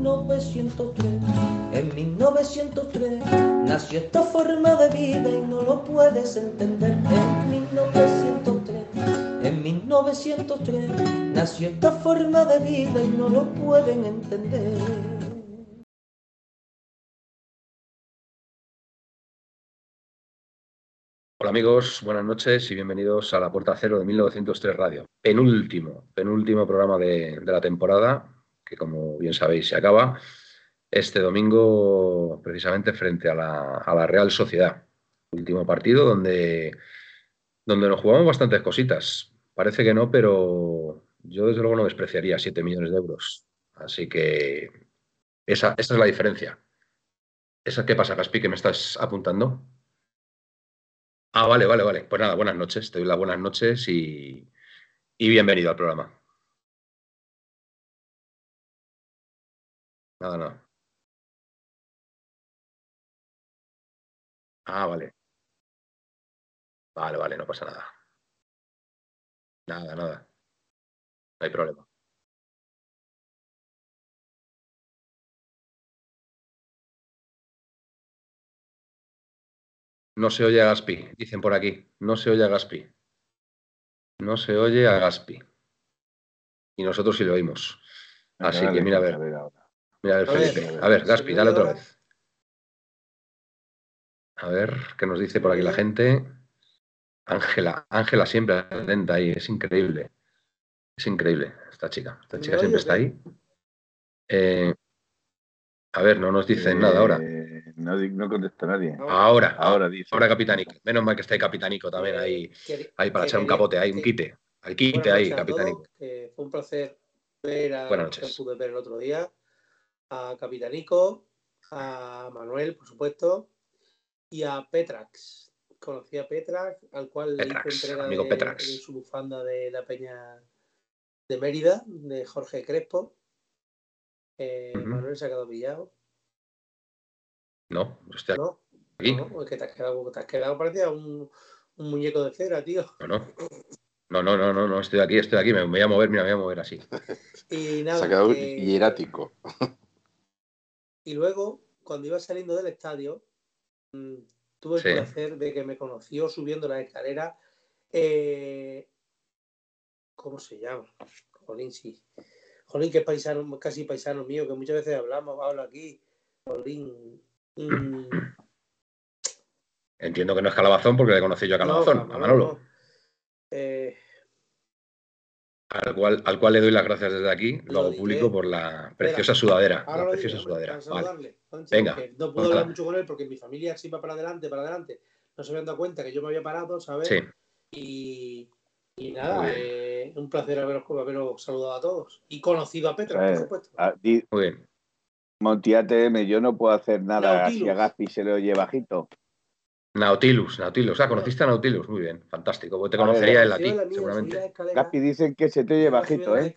1903. En 1903 nació esta forma de vida y no lo puedes entender. En 1903, en 1903 nació esta forma de vida y no lo pueden entender. Hola amigos, buenas noches y bienvenidos a la Puerta Cero de 1903 Radio. Penúltimo, penúltimo programa de, de la temporada, que como bien sabéis se acaba este domingo precisamente frente a la, a la Real Sociedad. Último partido donde, donde nos jugamos bastantes cositas. Parece que no, pero yo desde luego no despreciaría 7 millones de euros. Así que esa, esa es la diferencia. ¿Esa qué pasa, Gaspi, que me estás apuntando? Ah, vale, vale, vale. Pues nada, buenas noches. Te doy las buenas noches y, y bienvenido al programa. Nada, nada. Ah, vale. Vale, vale, no pasa nada. Nada, nada. No hay problema. No se oye a Gaspi, dicen por aquí. No se oye a Gaspi. No se oye a Gaspi. Y nosotros sí lo oímos. Así que mira a ver. A ver, A ver, Felipe. A ver, Gaspi, ¿se me dale otra vez. A ver, ¿qué nos dice por aquí la gente? Ángela, Ángela siempre atenta ahí, es increíble. Es increíble esta chica. Esta ¿Me chica siempre está eh? ahí. Eh, a ver, no nos dicen nada ahora. Eh, No, no contesta nadie. Ahora, Ahora dice. ahora Capitanico. Menos mal que está ahí Capitanico también ahí, Quer- ahí para echar un capote, ahí un quite. Al quite ahí, a Capitanico. fue un placer ver a Buenas que noches. pude ver el otro día a Capitanico, a Manuel, por supuesto, y a Petrax. Conocí a Petrax, al cual le Petrax, hice entrega amigo de, Petrax. de su bufanda de la Peña de Mérida, de Jorge Crespo. Eh. Manuel se ha quedado pillado, No, estoy ¿no? aquí. No, es que te has quedado, te has quedado parecía un, un muñeco de cera, tío. No, no. No, no, no, no, no, estoy aquí, estoy aquí. Me voy a mover, mira, me voy a mover así. Y nada, Se ha quedado que- hierático. Y luego, cuando iba saliendo del estadio, mm, tuve el Sí. placer de que me conoció subiendo la escalera. eh, ¿Cómo se llama? Jolín, sí. Jolín, que es paisano, casi paisano mío, que muchas veces hablamos, hablo aquí. Jolín. mm, Entiendo que no es Calabazón porque le conocí yo a no, Calabazón, a Manolo, no. Eh, al, cual, al cual le doy las gracias desde aquí, lo Lo hago público por la preciosa sudadera. ahora La preciosa digo, sudadera. Vale. Venga, No puedo hablar mucho con él porque mi familia sí va para adelante, para adelante. No se habían dado cuenta que yo me había parado, ¿sabes? Sí, Y, y nada, eh, un placer haberos, haberos saludado a todos. Y conocido a Petra, Eh, por supuesto. Ah, di- muy bien. Monty ATM, yo no puedo hacer nada Nautilus. si a Gaspi se le oye bajito. Nautilus, Nautilus. Ah, conociste a Nautilus, muy bien, fantástico. Porque te conocería él a ti, seguramente. las escaleras, Gaspi dicen que se te oye bajito, ¿eh?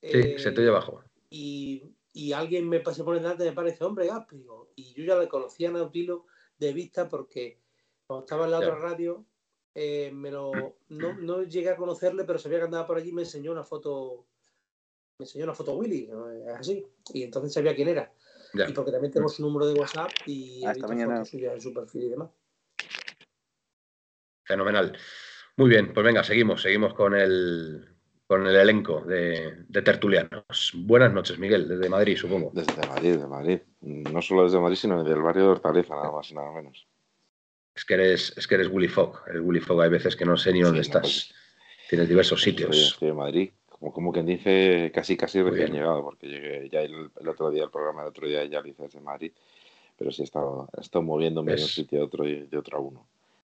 Sí, eh, se te oye bajo. Y, y alguien me se pone delante y me parece, hombre, Gaspi. digo, Y yo ya le conocía a Nautilus de vista porque cuando estaba en la Ya. otra radio, eh, me lo, no, no llegué a conocerle, pero sabía que andaba por allí y me enseñó una foto. Me enseñó una foto Willy, ¿no? así. Y entonces sabía quién era. Ya. Y porque también tenemos su número de WhatsApp y he visto fotos suyas en su perfil y demás. Fenomenal. Muy bien, pues venga, seguimos, seguimos con el, con el elenco de, de tertulianos. Buenas noches, Miguel, desde Madrid, supongo. Desde Madrid, de Madrid. No solo desde Madrid, sino del barrio de Hortaleza, nada más y nada menos. Es que eres, es que eres Willy Fogg. Eres Willy Fogg, hay veces que no sé ni dónde Sí, no, estás. Tienes diversos sitios. estoy en Madrid, como, como quien dice, casi casi Muy recién bien. llegado, porque llegué ya el, el otro día, el programa del otro día ya lo hice desde Madrid, pero sí he estado, he estado moviéndome de un sitio a otro y de otro a uno.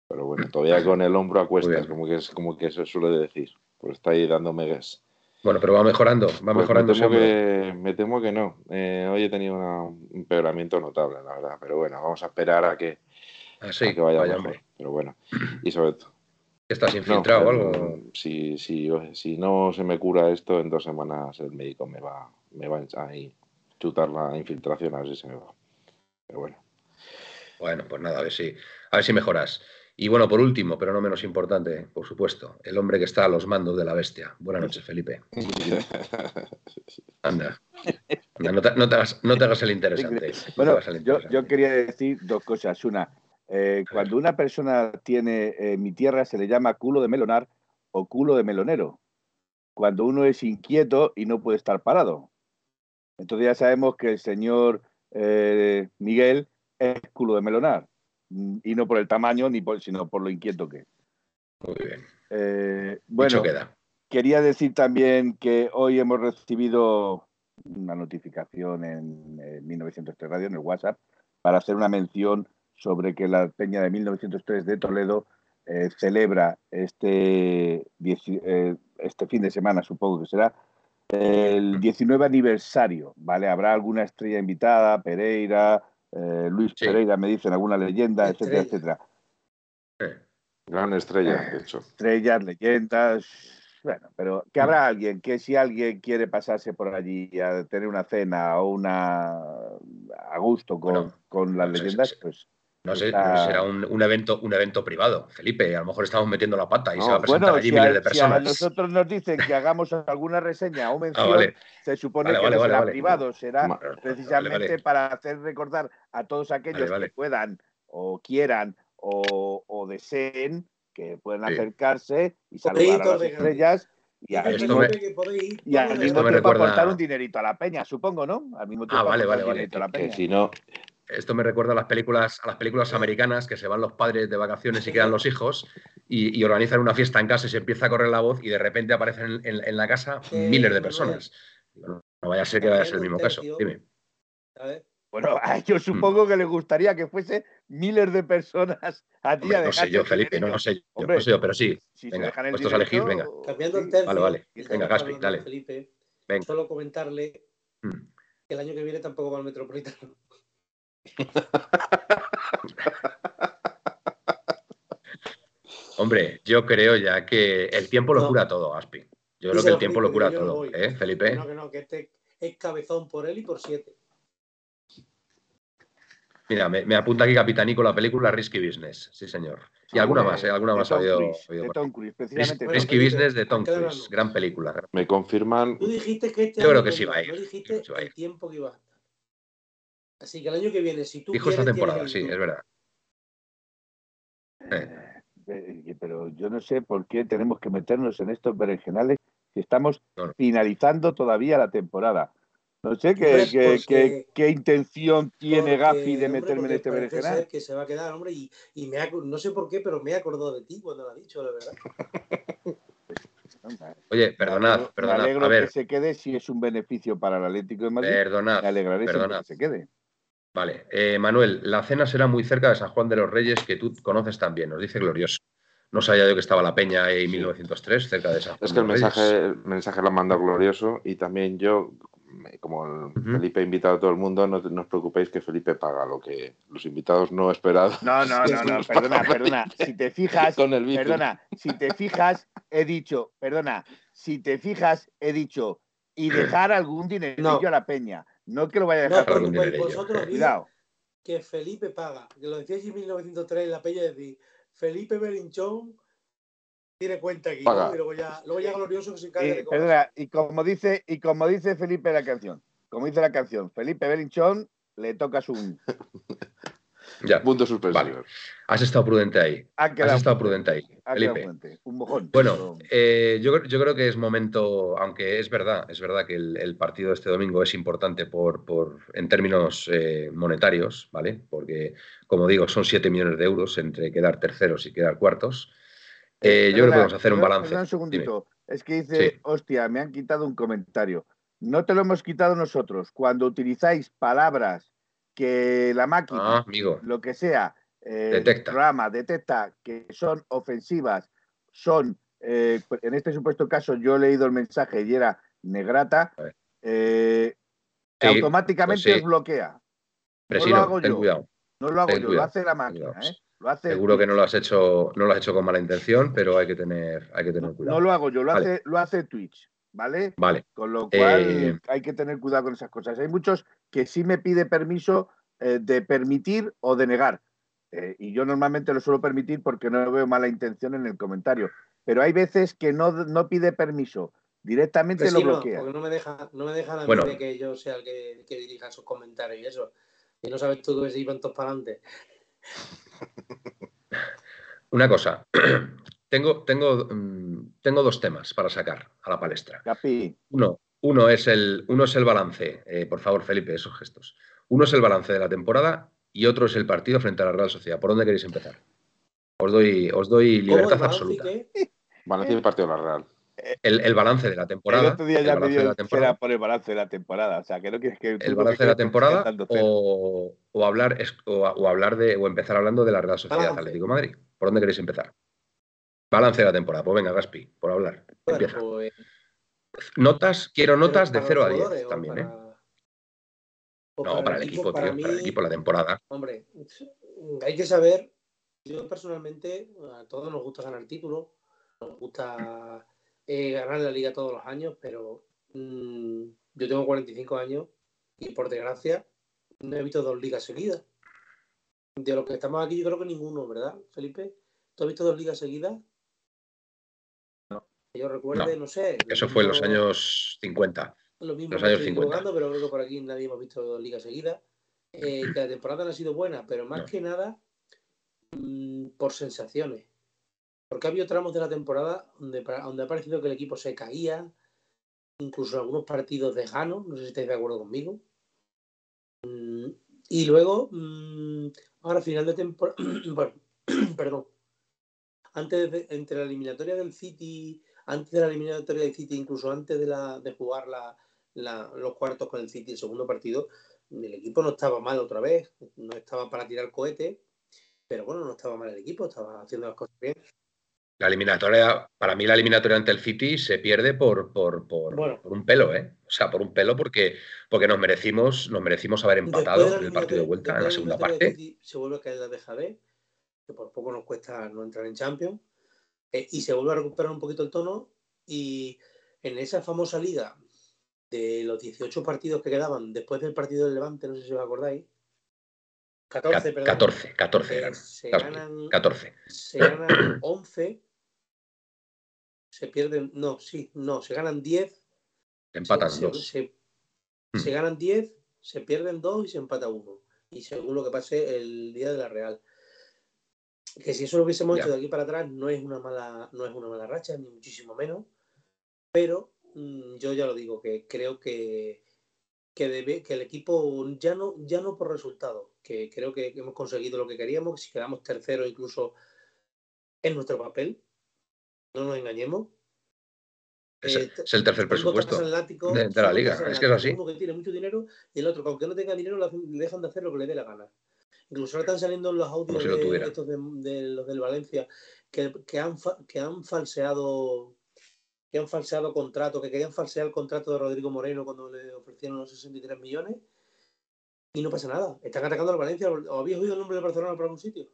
Pero bueno, todavía con el hombro a cuestas, como que, es, como que se suele decir, pues está ahí dándome gas. Bueno, pero va mejorando, va Pues mejorando. me, temo que, me temo que no. Eh, hoy he tenido una- un empeoramiento notable, la verdad. Pero bueno, vamos a esperar a que, Ah, sí, a que vaya, mejor. Pero bueno, y sobre todo. ¿Estás No, infiltrado o eh, algo? Si, si, si no se me cura esto, en dos semanas el médico me va, me va a chutar la infiltración a ver si se me va. Pero bueno. Bueno, pues nada, a ver si, a ver si mejoras. Y bueno, por último, pero no menos importante, por supuesto, el hombre que está a los mandos de la bestia. Buenas noches, Felipe. Anda. Anda, no, te, no te hagas, no te hagas el interesante. No te Bueno, el yo, interesante. yo quería decir dos cosas. Una, eh, cuando una persona tiene, eh, mi tierra se le llama culo de melonar o culo de melonero. Cuando uno es inquieto y no puede estar parado. Entonces ya sabemos que el señor eh, Miguel es culo de melonar. Mm, Y no por el tamaño, ni por, sino por lo inquieto que es. Muy bien. Eh, bueno, queda. Quería decir también que hoy hemos recibido una notificación en, eh, 1903 Radio, en el WhatsApp, para hacer una mención sobre que la Peña de 1903 de Toledo eh, celebra este, eh, este fin de semana, supongo que será, el 19 aniversario, ¿vale? Habrá alguna estrella invitada, Pereira, eh, Luis Sí. Pereira, me dicen, alguna leyenda, etcétera, Estrella. etcétera. Gran estrella, de hecho. estrellas, leyendas. Bueno, pero que habrá alguien que si alguien quiere pasarse por allí a tener una cena o una a gusto con, Bueno, con las leyendas, sí, sí. pues No sé, Está- será un, un evento, un evento privado, Felipe. A lo mejor estamos metiendo la pata y No, se va a presentar bueno, allí si a, miles de si a personas. nosotros nos dicen que hagamos alguna reseña o Ah, mención, vale. se supone Vale, que vale, no será vale. privado, será precisamente vale. para hacer recordar a todos aquellos Vale, vale. que puedan o quieran o, o deseen que puedan Sí. acercarse y saludar a las estrellas y al Esto mismo me- que podéis ir Y al todos mismo Esto me tiempo recuerda- aportar un dinerito a la peña, supongo, ¿no? Al mismo tiempo Ah, vale, vale, vale. Que si no, Esto me recuerda a las películas, a las películas americanas que se van los padres de vacaciones y quedan los hijos y, y organizan una fiesta en casa y se empieza a correr la voz y de repente aparecen en, en- en la casa miles de personas. No, no vaya a ser que vaya a ser el mismo caso. Dime. Bueno, a ellos supongo que les gustaría que fuese miles de personas allí Hombre, a no sé yo, Felipe, no lo sé yo, Hombre, no sé yo, pero sí. Si Venga, se dejan el puestos a elegir, venga. Cambiando el tercio, Vale, vale. Venga, Gaspi, dale. Felipe, Venga. solo comentarle Mm. que el año que viene tampoco va al Metropolitano. Hombre, yo creo ya que el tiempo lo No. cura todo, Aspi. Yo creo que el tiempo lo cura no todo. ¿eh, Felipe? No, que no, que este es cabezón por él y por siete. Mira, me, me apunta aquí Capitanico la película Risky Business, sí señor. Y Ah, alguna hombre, más, ¿eh? Alguna de más ha habido. De Tom. Cruise, precisamente. Risky Felipe, Business de Tom ¿a qué hora Cruise, gran película. me confirman, Tú dijiste que este Yo creo que sí va a ir, dijiste el tiempo que iba a estar. Así que el año que viene, si tú Dijo esta temporada, sí, es verdad. Eh, Eh, pero yo no sé por qué tenemos que meternos en estos berenjenales si estamos No, no. finalizando todavía la temporada. No sé qué, qué, qué- qué intención tiene Porque, Gafi de hombre, meterme en este berenjenal. que se va a quedar, hombre, y, y me ha- no sé por qué, pero me he acordado de ti cuando lo ha dicho, la verdad. Oye, perdonad, alegro- Me perdonad. alegro A ver, que se quede si es un beneficio para el Atlético de Madrid. perdonad. Me alegraré perdonad. que se quede. Vale, eh, Manuel, la cena será muy cerca de San Juan de los Reyes, que tú conoces también, nos dice Glorioso. No sabía yo que estaba la Peña en Sí. 1903, cerca de San Juan es que el de los mensaje, Reyes. el mensaje lo ha mandado glorioso y también yo, como el. Felipe ha invitado a todo el mundo, no, te- no os preocupéis que Felipe paga lo que los invitados no esperados. No, no, no, no, perdona, perdona. Si te fijas, Con el bici. perdona, si te fijas, he dicho, perdona, si te fijas, he dicho, y dejar algún dinerillo No. a la peña. No que lo vaya a No dejar todo. preocupéis, dinerillo. vosotros Cuidado. que Felipe paga. Que lo decíais en 1903 en la peña, decir, Felipe Belinchón tiene cuenta aquí, ¿no? Y luego ya, luego ya glorioso que se encarga Y, de perdona, y como dice, y como dice Felipe la canción, como dice la canción, Felipe Belinchón le toca su. Ya, suspensivos. Vale. has estado prudente ahí. Ha Has estado prudente ahí, ha Felipe. un mojón. Bueno, eh, yo, yo creo que es momento, aunque es verdad, es verdad que el, el partido de este domingo es importante por, por en términos eh, monetarios, ¿vale? Porque, como digo, son 7 millones de euros entre quedar terceros y quedar cuartos. Eh, yo creo que podemos hacer un balance. perdona un segundito. Es que dice, Sí. hostia, me han quitado un comentario. No te lo hemos quitado nosotros. Cuando utilizáis palabras que la máquina, Ah, amigo. lo que sea, eh, Detecta. detecta que son ofensivas, son eh, en este supuesto caso yo he leído el mensaje y era negrata, eh, automáticamente pues sí. os bloquea. Presino, lo hago ten yo. cuidado. No lo hago Ten yo, lo hace la máquina. ¿eh? Lo hace Seguro que no lo has hecho, no lo has hecho con mala intención, pero hay que tener, hay que tener no, cuidado. no lo hago yo, lo, Vale. hace, lo hace Twitch, ¿vale? Vale, Con lo cual hay que tener cuidado con esas cosas. Hay muchos que sí me pide permiso eh, de permitir o de negar. Eh, y yo normalmente lo suelo permitir porque no veo mala intención en el comentario. Pero hay veces que no, no pide permiso, directamente lo bloquea. porque no me deja, no me dejan a mí Bueno. de que yo sea el que, el que dirija sus comentarios y eso. Y no sabes tú que se iban todos para adelante. una cosa. tengo, tengo, mm, tengo dos temas para sacar a la palestra. Capi, Uno, uno, es, el, uno es el balance. Eh, por favor, Felipe, esos gestos. Uno es el balance de la temporada y otro es el partido frente a la Real Sociedad. ¿Por dónde queréis empezar? Os doy, os doy ¿Cómo libertad balance absoluta. qué? Valencia y partido de la Real. El, el balance de la el temporada. otro día el ya me balance dio por el balance de la temporada. O sea, que no quieres que. el balance de la temporada o, o hablar o, o hablar de o empezar hablando de la Real Sociedad Balance. Atlético de Madrid. ¿Por dónde queréis empezar? Balance de la temporada. Pues venga, Gaspi, por hablar. Bueno, Empieza. pues, Notas, quiero notas de para 0 los a 10 jugadores o también, ¿eh? para- o No, para el equipo, para tío, mí, para el equipo, la temporada. Hombre, hay que saber, yo personalmente, a todos nos gusta ganar títulos, nos gusta eh, ganar la liga todos los años, pero mm, yo tengo 45 años y por desgracia no he visto dos ligas seguidas. De los que estamos aquí, yo creo que ninguno, ¿verdad, Felipe? ¿Tú has visto dos ligas seguidas? Yo recuerde, no, sé. Eso fue en los años 50. lo mismo Los años estoy 50. equivocando, pero creo que por aquí nadie hemos visto dos ligas seguidas. Eh, que la temporada no ha sido buena, pero más No. que nada mm, por sensaciones. Porque ha habido tramos de la temporada donde, donde ha parecido que el equipo se caía, incluso en algunos partidos de Jano, no sé si estáis de acuerdo conmigo. Mm, y luego, mm, ahora final de temporada, bueno, perdón, antes de, entre la eliminatoria del City, antes de la eliminatoria del City, incluso antes de, la, de jugar la, la- los cuartos con el City, el segundo partido, el equipo no estaba mal otra vez, no estaba para tirar cohetes, pero bueno, no estaba mal el equipo, estaba haciendo las cosas bien. La eliminatoria, para mí la eliminatoria ante el City se pierde por, por, por, Bueno. por un pelo, ¿eh? O sea, por un pelo porque, porque nos merecimos, nos merecimos haber empatado en el partido de vuelta, en la segunda parte. Se vuelve a caer la DJB, que por poco nos cuesta no entrar en Champions, eh, y se vuelve a recuperar un poquito el tono, y en esa famosa liga de los 18 partidos que quedaban después del partido del Levante, no sé si os acordáis, 14, Ca- perdón, 14, 14 eh, eran. se, Gaspi, ganan, 14. se ganan 11, se pierden, no, sí, no, se ganan 10, Empatan se, dos. se- Mm. se ganan 10, se pierden 2 y se empata 1. Y según lo que pase el día de la Real. Que si eso lo hubiésemos Ya. hecho de aquí para atrás, no es una mala, no es una mala racha, ni muchísimo menos. Pero mm, yo ya lo digo, que creo que, que, debe, que el equipo ya no, ya no por resultado, que creo que hemos conseguido lo que queríamos, que si quedamos tercero incluso en nuestro papel, no nos engañemos. Es, Eh, es el tercer son dos presupuesto. transatlánticos, de- de la liga, es que es así. Uno que tiene mucho dinero y el otro que aunque no tenga dinero le dejan de hacer lo que le dé la gana. Incluso ahora están saliendo los audios si lo de, estos de, de los del Valencia que, que, han, que han falseado que han falseado contratos, que querían falsear el contrato de Rodrigo Moreno cuando le ofrecieron los 63 millones y no pasa nada. Están atacando al Valencia. ¿O habéis oído el nombre de Barcelona por algún sitio?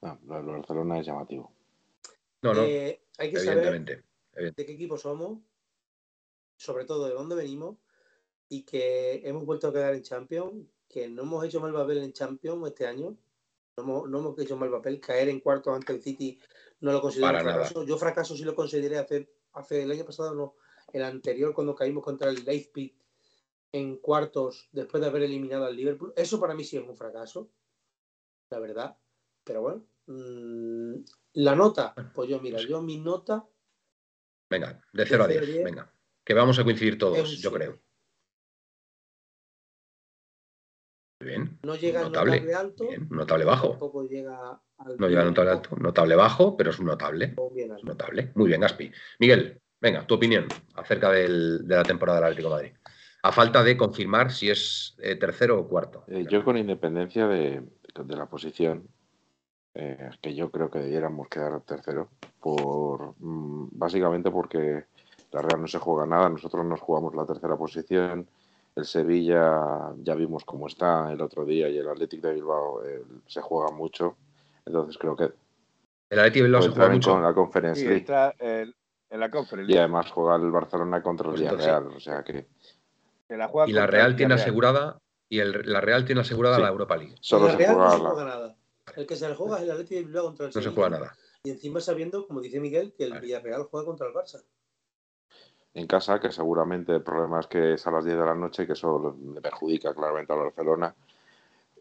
No, lo de Barcelona es llamativo. No, no, Eh, hay que saber evidentemente. de qué equipo somos, sobre todo de dónde venimos, y que hemos vuelto a quedar en Champions, que no hemos hecho mal papel en Champions este año, no hemos, no hemos hecho mal papel, caer en cuartos ante el City no lo considero Para un nada. fracaso. Yo fracaso sí lo consideré hace, hace el año pasado, no, el anterior cuando caímos contra el Leipzig en cuartos después de haber eliminado al Liverpool. Eso para mí sí es un fracaso, la verdad. Pero bueno, mm, la nota, pues yo mira, yo mi nota Venga, de 0 a 0 a 10. 10. Venga. Que vamos a coincidir todos, yo creo. No llega al Notable, notable alto, Bien, notable bajo. tampoco llega al No llega a notable alto. Notable bajo, pero es un notable. bien Es alto. notable. Muy bien, Gaspi. Miguel, venga, tu opinión acerca del- de la temporada del Atlético de Madrid. A falta de confirmar si es eh, tercero o cuarto. Eh, yo con independencia de, de la posición, eh, que yo creo que debiéramos quedar tercero, por mm, básicamente porque la Real no se juega nada, nosotros nos jugamos la tercera posición, el Sevilla ya vimos cómo está el otro día y el Atlético de Bilbao eh, se juega mucho, entonces creo que el Atlético de Bilbao se juega mucho en la Conference Sí, League. está el- en la Conference Y además juega el Barcelona contra el Pues entonces Villarreal, o sea que Se la juega y la Real tiene asegurada y el, la Real tiene asegurada Sí. la Europa League. solo la se Real no juega se la- juega nada. El que se la juega es el Atlético de Bilbao contra el No se juega nada. Y encima sabiendo, como dice Miguel, que el. Villarreal juega contra el Barça. En casa, que seguramente el problema es que es a las 10 de la noche que eso le perjudica claramente al Barcelona,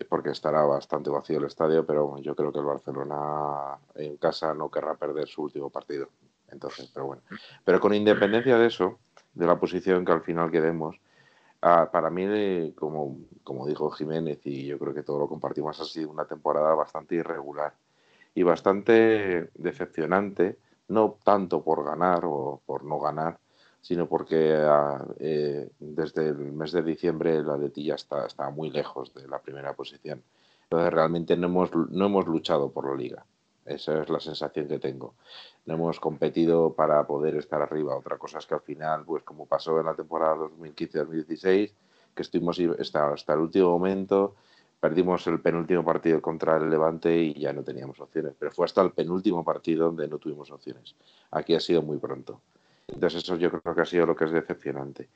porque estará bastante vacío el estadio, pero yo creo que el Barcelona en casa no querrá perder su último partido. Entonces, pero bueno. Pero con independencia de eso, de la posición que al final quedemos, ah, para mí, como, como dijo Jiménez, y yo creo que todo lo compartimos, ha sido una temporada bastante irregular y bastante decepcionante, no tanto por ganar o por no ganar, sino porque ah, eh, desde el mes de diciembre la Letilla está, está muy lejos de la primera posición. Entonces realmente no hemos, no hemos luchado por la liga. Esa es la sensación que tengo. No hemos competido para poder estar arriba. Otra cosa es que al final, pues como pasó en la temporada 2015-2016, que estuvimos hasta, hasta el último momento, perdimos el penúltimo partido contra el Levante y ya no teníamos opciones. Pero fue hasta el penúltimo partido donde no tuvimos opciones. Aquí ha sido muy pronto. Entonces eso yo creo que ha sido lo que es decepcionante.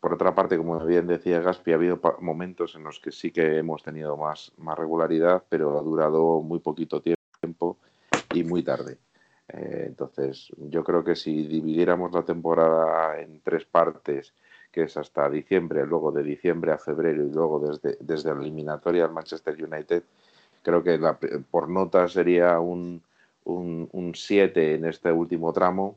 Por otra parte, como bien decía Gaspi, ha habido momentos en los que sí que hemos tenido más, más regularidad, pero ha durado muy poquito tiempo y muy tarde. Eh, entonces, yo creo que si dividiéramos la temporada en tres partes, que es hasta diciembre, luego de diciembre a febrero y luego desde, desde la eliminatoria al Manchester United, creo que la- por nota sería un, un, un 7 en este último tramo,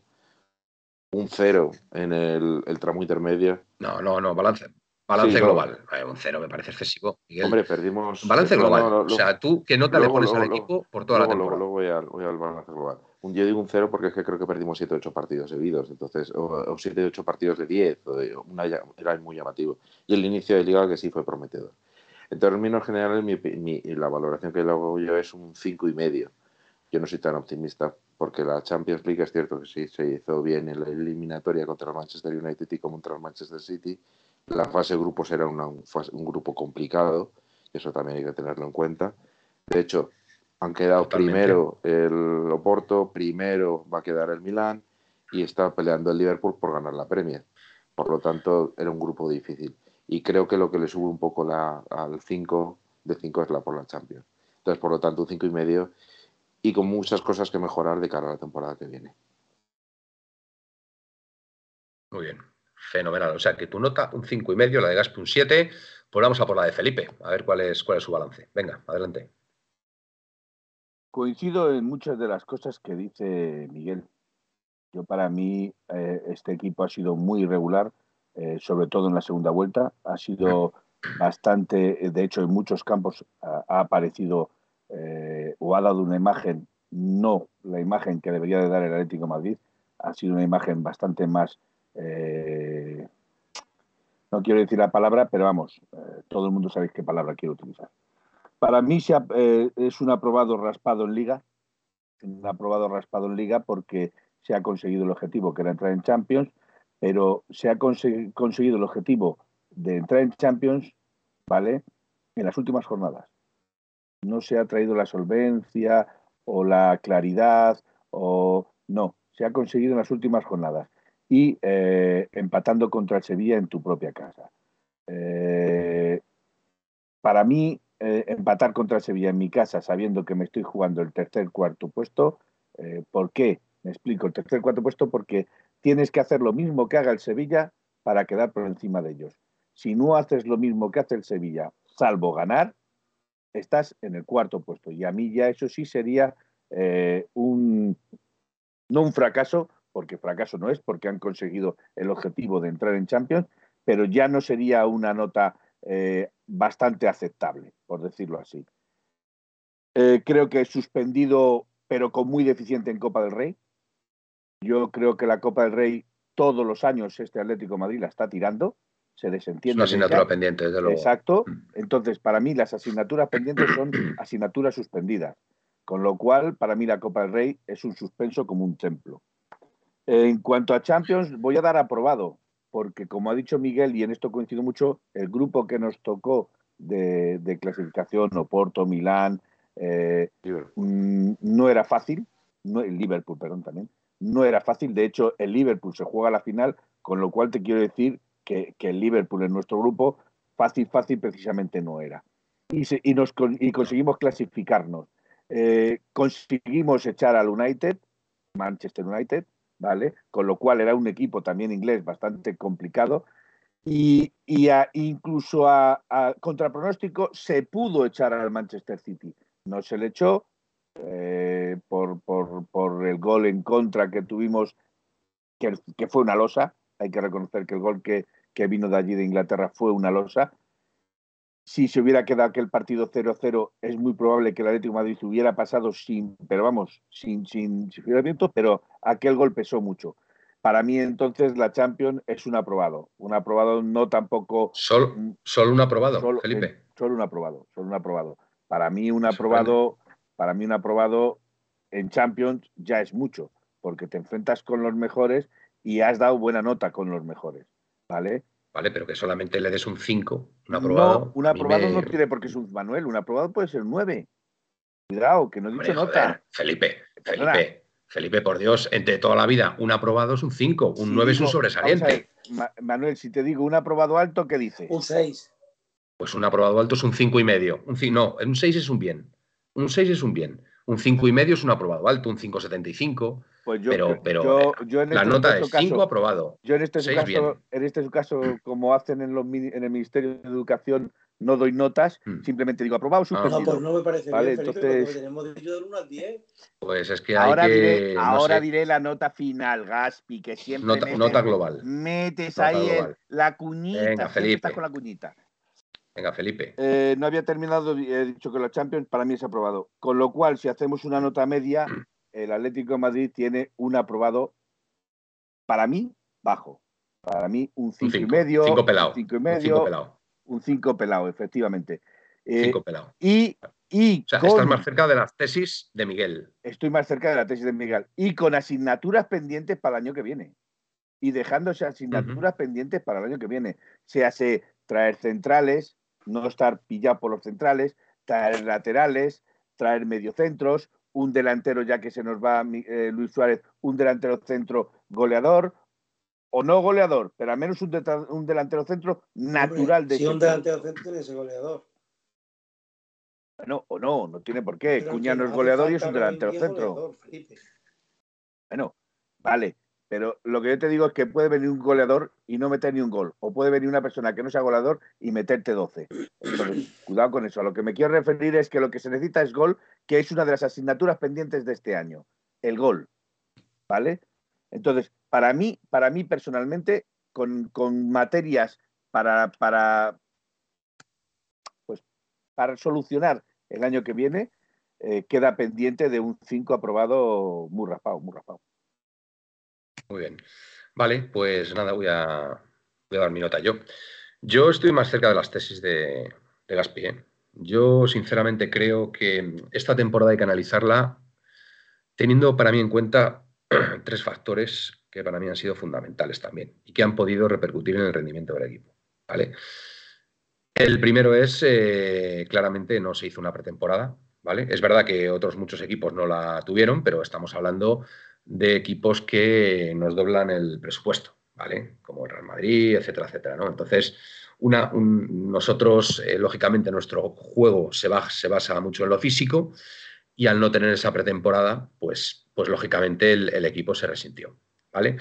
un 0 en el, el tramo intermedio. No, no, no, balance. Balance Sí, global. Eh, un cero me parece excesivo. Miguel. Hombre, perdimos. balance no, global. no, o sea, tú qué nota le luego, pones luego, al luego. equipo por toda la temporada. luego voy, al, voy al balance global. Un, yo digo un 0 porque es que creo que perdimos 7 o 8 partidos seguidos, entonces, o 7 o 8 partidos de 10, o de- una, ya- era muy llamativo. Y el inicio de liga que sí fue prometedor. En términos generales, mi, mi- la valoración que le hago yo es un 5 y medio. Yo no soy tan optimista porque la Champions League es cierto que sí se hizo bien en la eliminatoria contra el Manchester United y contra el Manchester City. La fase de grupos era una- un, un grupo complicado, y eso también hay que tenerlo en cuenta. De hecho, han quedado Totalmente. primero el Oporto, primero va a quedar el Milán y está peleando el Liverpool por ganar la Premier. Por lo tanto, era un grupo difícil. Y creo que lo que le sube un poco la, al 5 de 5 es la por la Champions. Entonces, por lo tanto, un 5 y con muchas cosas que mejorar de cara a la temporada que viene. Muy bien. Fenomenal. O sea, que tu nota un cinco y medio, la de Gaspi un 7. Pues vamos a por la de Felipe, a ver cuál es, cuál es su balance. Venga, adelante. Coincido en muchas de las cosas que dice Miguel. Yo para mí eh, este equipo ha sido muy irregular, eh, sobre todo en la segunda vuelta. Ha sido bastante, de hecho en muchos campos ha, ha aparecido eh, o ha dado una imagen, no la imagen que debería de dar el Atlético Madrid, ha sido una imagen bastante más, eh, no quiero decir la palabra, pero vamos, eh, todo el mundo sabe qué palabra quiero utilizar. Para mí es un aprobado raspado en liga, un aprobado raspado en liga porque se ha conseguido el objetivo que era entrar en Champions, pero se ha conse- conseguido el objetivo de entrar en Champions, ¿vale? En las últimas jornadas. No se ha traído la solvencia o la claridad o no, se ha conseguido en las últimas jornadas y eh, empatando contra el Sevilla en tu propia casa. Eh, para mí, eh, empatar contra el Sevilla en mi casa, sabiendo que me estoy jugando el tercer, cuarto puesto, ¿por qué? Me explico, el tercer, cuarto puesto porque tienes que hacer lo mismo que haga el Sevilla para quedar por encima de ellos. Si no haces lo mismo que hace el Sevilla, salvo ganar, estás en el cuarto puesto. Y a mí ya eso sí sería eh, un, no un fracaso, porque fracaso no es, porque han conseguido el objetivo de entrar en Champions, pero ya no sería una nota eh, bastante aceptable, por decirlo así. Eh, creo que suspendido, pero con muy deficiente en Copa del Rey. Yo creo que la Copa del Rey todos los años este Atlético Madrid la está tirando, se Es desentiende. una de ella. asignatura pendiente, desde luego. Exacto. Mm. Entonces, para mí las asignaturas pendientes son asignaturas suspendidas. Con lo cual, para mí la Copa del Rey es un suspenso como un templo. En cuanto a Champions, voy a dar aprobado, porque como ha dicho Miguel, y en esto coincido mucho, el grupo que nos tocó de, de clasificación, Oporto, Milán, eh, mm, no era fácil, no, el Liverpool, perdón, también, no era fácil. De hecho, el Liverpool se juega a la final, con lo cual te quiero decir que, el Liverpool en nuestro grupo, fácil, fácil precisamente no era. Y, y, nos, y conseguimos clasificarnos. Eh, conseguimos echar al United, Manchester United, ¿vale? Con lo cual era un equipo también inglés bastante complicado. Y, incluso a, a contrapronóstico se pudo echar al Manchester City. No se le echó eh, por, por, el gol en contra que tuvimos, que, que, fue una losa. Hay que reconocer que el gol que, que vino de allí de Inglaterra fue una losa. Si se hubiera quedado aquel partido 0-0, es muy probable que el Atlético de Madrid hubiera pasado sin, pero vamos, sin, sin, sin viento, pero aquel gol pesó mucho. Para mí, entonces, la Champions es un aprobado. Un aprobado no tampoco. Solo, solo un aprobado, Felipe. Eh, solo un aprobado, solo un aprobado. Para mí, un aprobado, para mí, un aprobado en Champions ya es mucho, porque te enfrentas con los mejores y has dado buena nota con los mejores. ¿Vale? Vale, pero que solamente le des un 5, un aprobado. No, un aprobado no tiene por qué ser un Manuel, un aprobado puede ser un 9. Cuidado, que no he dicho nota. Felipe, Felipe, Felipe, por Dios, entre toda la vida, un aprobado es un 5, un 9 es un sobresaliente. Manuel, si te digo un aprobado alto, ¿qué dices? Un 6. Pues un aprobado alto es un 5 y medio. Un, no, un 6 es un bien. Un 6 es un bien. Un 5 y medio es un aprobado alto, un 5,75. Pues yo, pero, pero yo, en la este nota es 5 aprobado. Yo en este caso, en este caso, como hacen en, los, en el Ministerio de Educación, no doy notas, mm. simplemente digo aprobado, suspendido. No, pues no me parece ¿Vale? bien, Felipe, Entonces... tenemos dicho del 1 al 10. Pues es que hay ahora que... Diré, ahora diré la nota final, Gaspi, que siempre Nota, metes, nota global. Metes ahí el, la cuñita, Venga, Felipe. estás con la cuñita. Venga, Felipe. Eh, no había terminado, he dicho que la Champions para mí es aprobado. Con lo cual, si hacemos una nota media, el Atlético de Madrid tiene un aprobado, para mí, bajo. Para mí, un 5 y medio. 5 pelado. 5 y medio. Un 5 pelado, efectivamente. 5 eh, pelado. Y, y o sea, estás más cerca de las tesis de Miguel. Estoy más cerca de la tesis de Miguel. Y con asignaturas pendientes para el año que viene. Y dejándose asignaturas pendientes para el año que viene. Se hace traer centrales, no estar pillado por los centrales, traer laterales, traer mediocentros, un delantero ya que se nos va eh, Luis Suárez, un delantero centro goleador, o no goleador, pero al menos un, un delantero centro natural de Si un delantero centro tiene ese goleador. Bueno, o no, no tiene por qué. Cuña no es goleador y es un delantero centro. bueno, vale, pero lo que yo te digo es que puede venir un goleador y no meter ni un gol. O puede venir una persona que no sea goleador y meterte 12. Entonces, cuidado con eso. A lo que me quiero referir es que lo que se necesita es gol, que es una de las asignaturas pendientes de este año. El gol. ¿Vale? Entonces, para mí, para mí personalmente, con, materias para, para, pues, para solucionar el año que viene, eh, queda pendiente de un 5 aprobado muy raspado, muy raspado. Muy bien. Vale, pues nada, voy a, dar mi nota yo. Yo estoy más cerca de las tesis de, de Gaspi. ¿eh? Yo sinceramente creo que esta temporada hay que analizarla teniendo para mí en cuenta tres factores que para mí han sido fundamentales también y que han podido repercutir en el rendimiento del equipo. ¿vale? El primero es, eh, claramente no se hizo una pretemporada. ¿vale? Es verdad que otros muchos equipos no la tuvieron, pero estamos hablando de equipos que nos doblan el presupuesto, ¿vale? Como el Real Madrid, etcétera, etcétera, ¿no? Entonces, una, nosotros, eh, lógicamente, nuestro juego se, se, basa mucho en lo físico y al no tener esa pretemporada, pues, pues lógicamente el, equipo se resintió, ¿vale?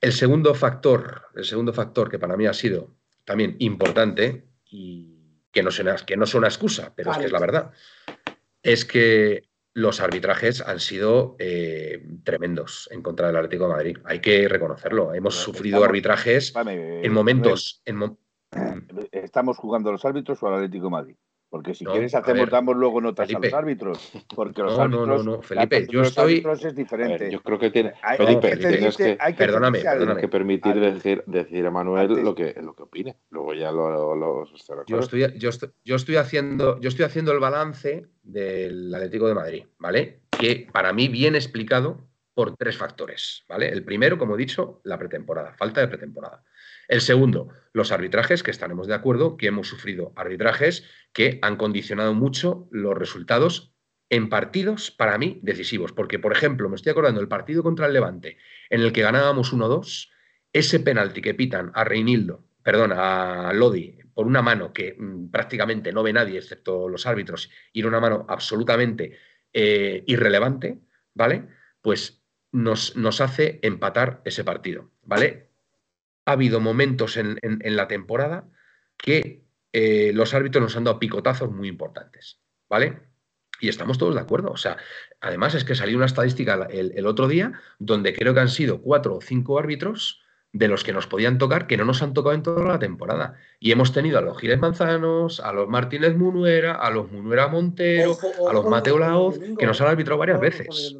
El segundo factor, el segundo factor que para mí ha sido también importante y que no, suena, que no es una excusa, pero es que es la verdad, es que los arbitrajes han sido eh, tremendos en contra del Atlético de Madrid. Hay que reconocerlo. Hemos sufrido arbitrajes en momentos. ¿Estamos jugando los árbitros o al Atlético de Madrid? Porque si No, quieres hacemos, ver, damos luego notas Felipe. a los árbitros. Porque los No, no, árbitros. no, no, la Felipe, yo estoy- es ver, diferente. yo creo que tiene. Hay- Felipe, que tienes ceñirse- que, hay que Perdóname, que permitir decir, decir a Manuel Antes- lo que, lo que opine. Luego ya lo, lo, lo- Yo estoy, yo, estoy, yo estoy haciendo, yo estoy haciendo el balance del Atlético de Madrid, ¿vale? Que para mí viene explicado por tres factores, ¿vale? El primero, como he dicho, la pretemporada, falta de pretemporada. El segundo, los arbitrajes, que estaremos de acuerdo, que hemos sufrido arbitrajes que han condicionado mucho los resultados en partidos, para mí, decisivos. Porque, por ejemplo, me estoy acordando del partido contra el Levante, en el que ganábamos 1-2, ese penalti que pitan a Reinildo, perdón, a Lodi, por una mano que mm, prácticamente no ve nadie, excepto los árbitros, y era una mano absolutamente eh, irrelevante, ¿vale? Pues nos, nos hace empatar ese partido, ¿vale? Ha habido momentos en, en- en la temporada que eh, los árbitros nos han dado picotazos muy importantes, ¿vale? Y estamos todos de acuerdo. O sea, además es que salió una estadística el, el otro día donde creo que han sido cuatro o cinco árbitros de los que nos podían tocar que no nos han tocado en toda la temporada. Y hemos tenido a los Giles Manzanos, a los Martínez Munuera, a los Munuera Montero, Ojo, a los Mateo Laoz, que nos han arbitrado varias veces.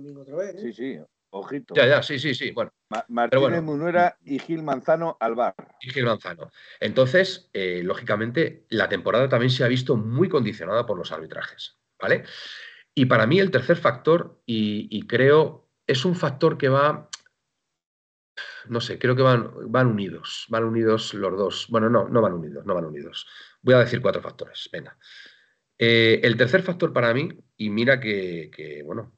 Sí, sí, ojito. Ya, ya, sí, sí, sí. Bueno, Ma- Martínez bueno. Munuera y Gil Manzano al bar. y Gil Manzano. Entonces, eh, lógicamente, la temporada también se ha visto muy condicionada por los arbitrajes, ¿vale? Y para mí el tercer factor, y, y creo, es un factor que va, no sé, creo que van, van unidos, van unidos los dos. Bueno, no, no van unidos, no van unidos. Voy a decir cuatro factores, venga. Eh, el tercer factor para mí, y mira que, que, bueno,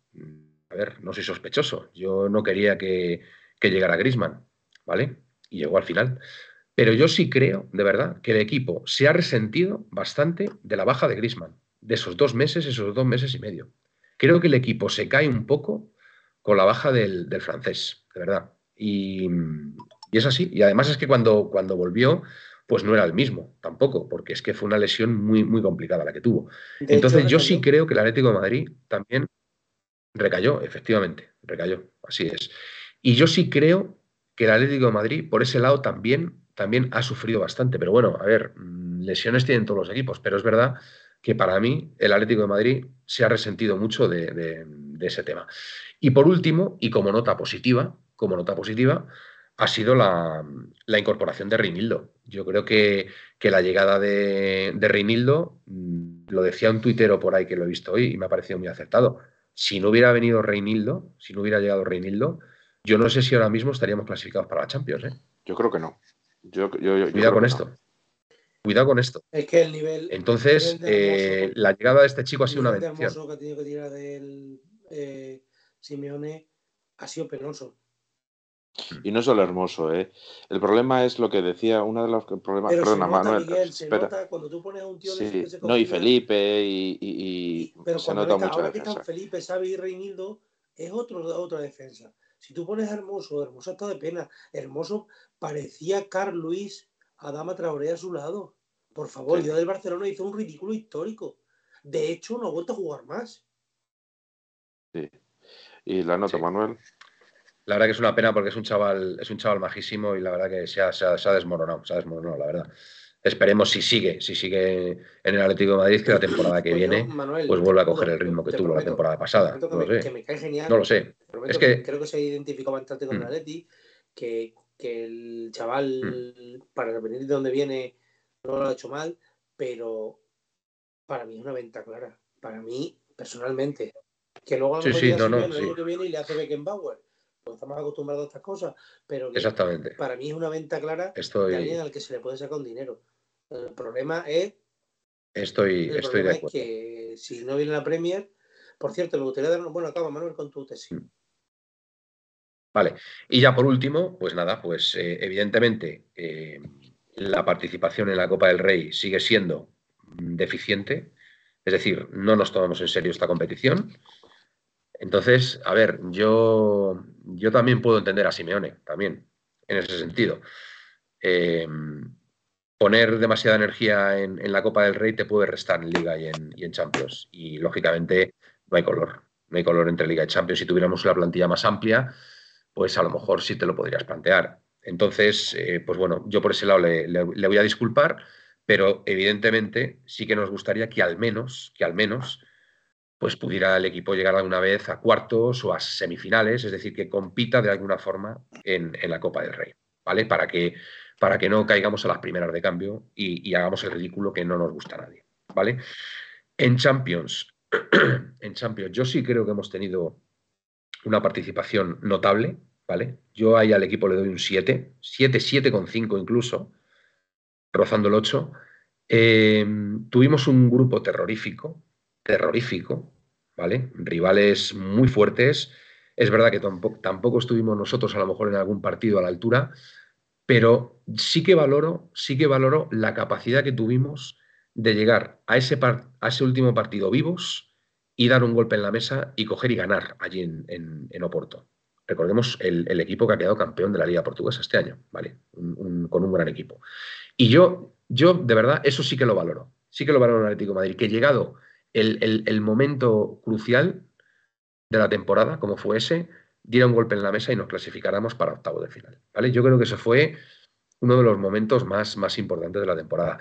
a ver, no soy sospechoso, yo no quería que, que llegara Grisman, ¿vale? Y llegó al final. Pero yo sí creo, de verdad, que el equipo se ha resentido bastante de la baja de Grisman, de esos dos meses, esos dos meses y medio. Creo que el equipo se cae un poco con la baja del, del francés, de verdad. Y, y es así. Y además es que cuando, cuando volvió, pues no era el mismo tampoco, porque es que fue una lesión muy, muy complicada la que tuvo. De Entonces hecho, yo sí creo que el Atlético de Madrid también recayó, efectivamente, recayó, así es. Y yo sí creo que el Atlético de Madrid, por ese lado, también, también ha sufrido bastante. Pero bueno, a ver, mm, lesiones tienen todos los equipos, pero es verdad que para mí el Atlético de Madrid se ha resentido mucho de, ese tema. Y por último, y como nota positiva, como nota positiva, ha sido la, la incorporación de Reinildo. Yo creo que, que la llegada de, de Reinildo, mm, lo decía un tuitero por ahí que lo he visto hoy y me ha parecido muy acertado. Si no hubiera venido Reinildo, si no hubiera llegado Reinildo, yo no sé si ahora mismo estaríamos clasificados para la Champions. ¿eh? Yo creo que no. Yo, yo- yo- yo creo Cuidado con esto. no. Cuidado con esto. Es que el nivel. Entonces, el nivel eh, Hermoso- la llegada de este chico ha sido una el bendición. Hermoso que ha tenido que tirar del eh, Simeone ha sido penoso. Y no solo hermoso, ¿eh? El problema es lo que decía, uno de los problemas. Pero Perdona, se nota, Manuel. Miguel, se nota cuando tú pones a un tío Sí, que se no, y Felipe, y, y- y Pero se cuando nota está- mucha ahora que están. Felipe, Xavi y Reinildo, es otro, otra defensa. Si tú pones a Hermoso, Hermoso está de pena. Hermoso parecía Carl Luis Adama Traoré a su lado. Por favor, Sí. yo del Barcelona hizo un ridículo histórico. De hecho, no ha vuelto a jugar más. Sí. Y la nota, Sí. Manuel. La verdad que es una pena porque es un chaval, es un chaval majísimo y la verdad que se ha, se ha- se ha desmoronado, se ha desmoronado, la verdad. Esperemos si sigue, si sigue en el Atlético de Madrid, que la temporada que Pues yo, viene, Manuel, pues te vuelve a coger el ritmo que tuvo la temporada te pasada. No lo me- sé. que me cae genial. No lo sé. Es que que- creo que se identificó bastante con Mm. el Atleti, que, que el chaval, para venir de donde viene, no lo ha hecho mal, pero para mí es una venta clara. Para mí, personalmente. Que luego a lo Sí, no, no, sí. que viene y le hace Beckenbauer. Estamos acostumbrados a estas cosas, pero Exactamente. para mí es una venta clara de Estoy, alguien al que se le puede sacar un dinero. El problema es estoy, el estoy problema de es acuerdo. que si no viene la Premier, por cierto, me gustaría dar bueno, acaba Manuel con tu tesis. Vale. Y ya por último, pues nada, pues eh, evidentemente eh, la participación en la Copa del Rey sigue siendo mm, deficiente. Es decir, no nos tomamos en serio esta competición. Entonces, a ver, yo, yo también puedo entender a Simeone, también, en ese sentido. Eh, poner demasiada energía en, en la Copa del Rey te puede restar en Liga y en, Champions. Y lógicamente no hay color. No hay color entre Liga y Champions. Si tuviéramos una plantilla más amplia, pues a lo mejor sí te lo podrías plantear. Entonces, eh, pues bueno, yo por ese lado le, le- le voy a disculpar, pero evidentemente sí que nos gustaría que al menos, que al menos, pues pudiera el equipo llegar alguna vez a cuartos o a semifinales, es decir, que compita de alguna forma en, la Copa del Rey, ¿vale? Para que, para que no caigamos a las primeras de cambio y, y hagamos el ridículo que no nos gusta a nadie, ¿vale? En Champions, en Champions, yo sí creo que hemos tenido una participación notable, ¿vale? Yo ahí al equipo le doy un 7, 7, 7,5 incluso, rozando el 8. Em, tuvimos un grupo terrorífico, terrorífico, ¿vale? Rivales muy fuertes. Es verdad que tampoco, tampoco estuvimos nosotros a lo mejor en algún partido a la altura, pero sí que valoro, sí que valoro la capacidad que tuvimos de llegar a ese, a ese último partido vivos y dar un golpe en la mesa y coger y ganar allí en, Oporto. Recordemos el, equipo que ha quedado campeón de la Liga Portuguesa este año, ¿vale? con un gran equipo. Y yo, yo, de verdad, eso sí que lo valoro. Sí que lo valoro en Atlético Madrid, que llegado el, momento crucial de la temporada, como fue ese, diera un golpe en la mesa y nos clasificáramos para octavo de final. ¿vale? Yo creo que eso fue uno de los momentos más, más importantes de la temporada.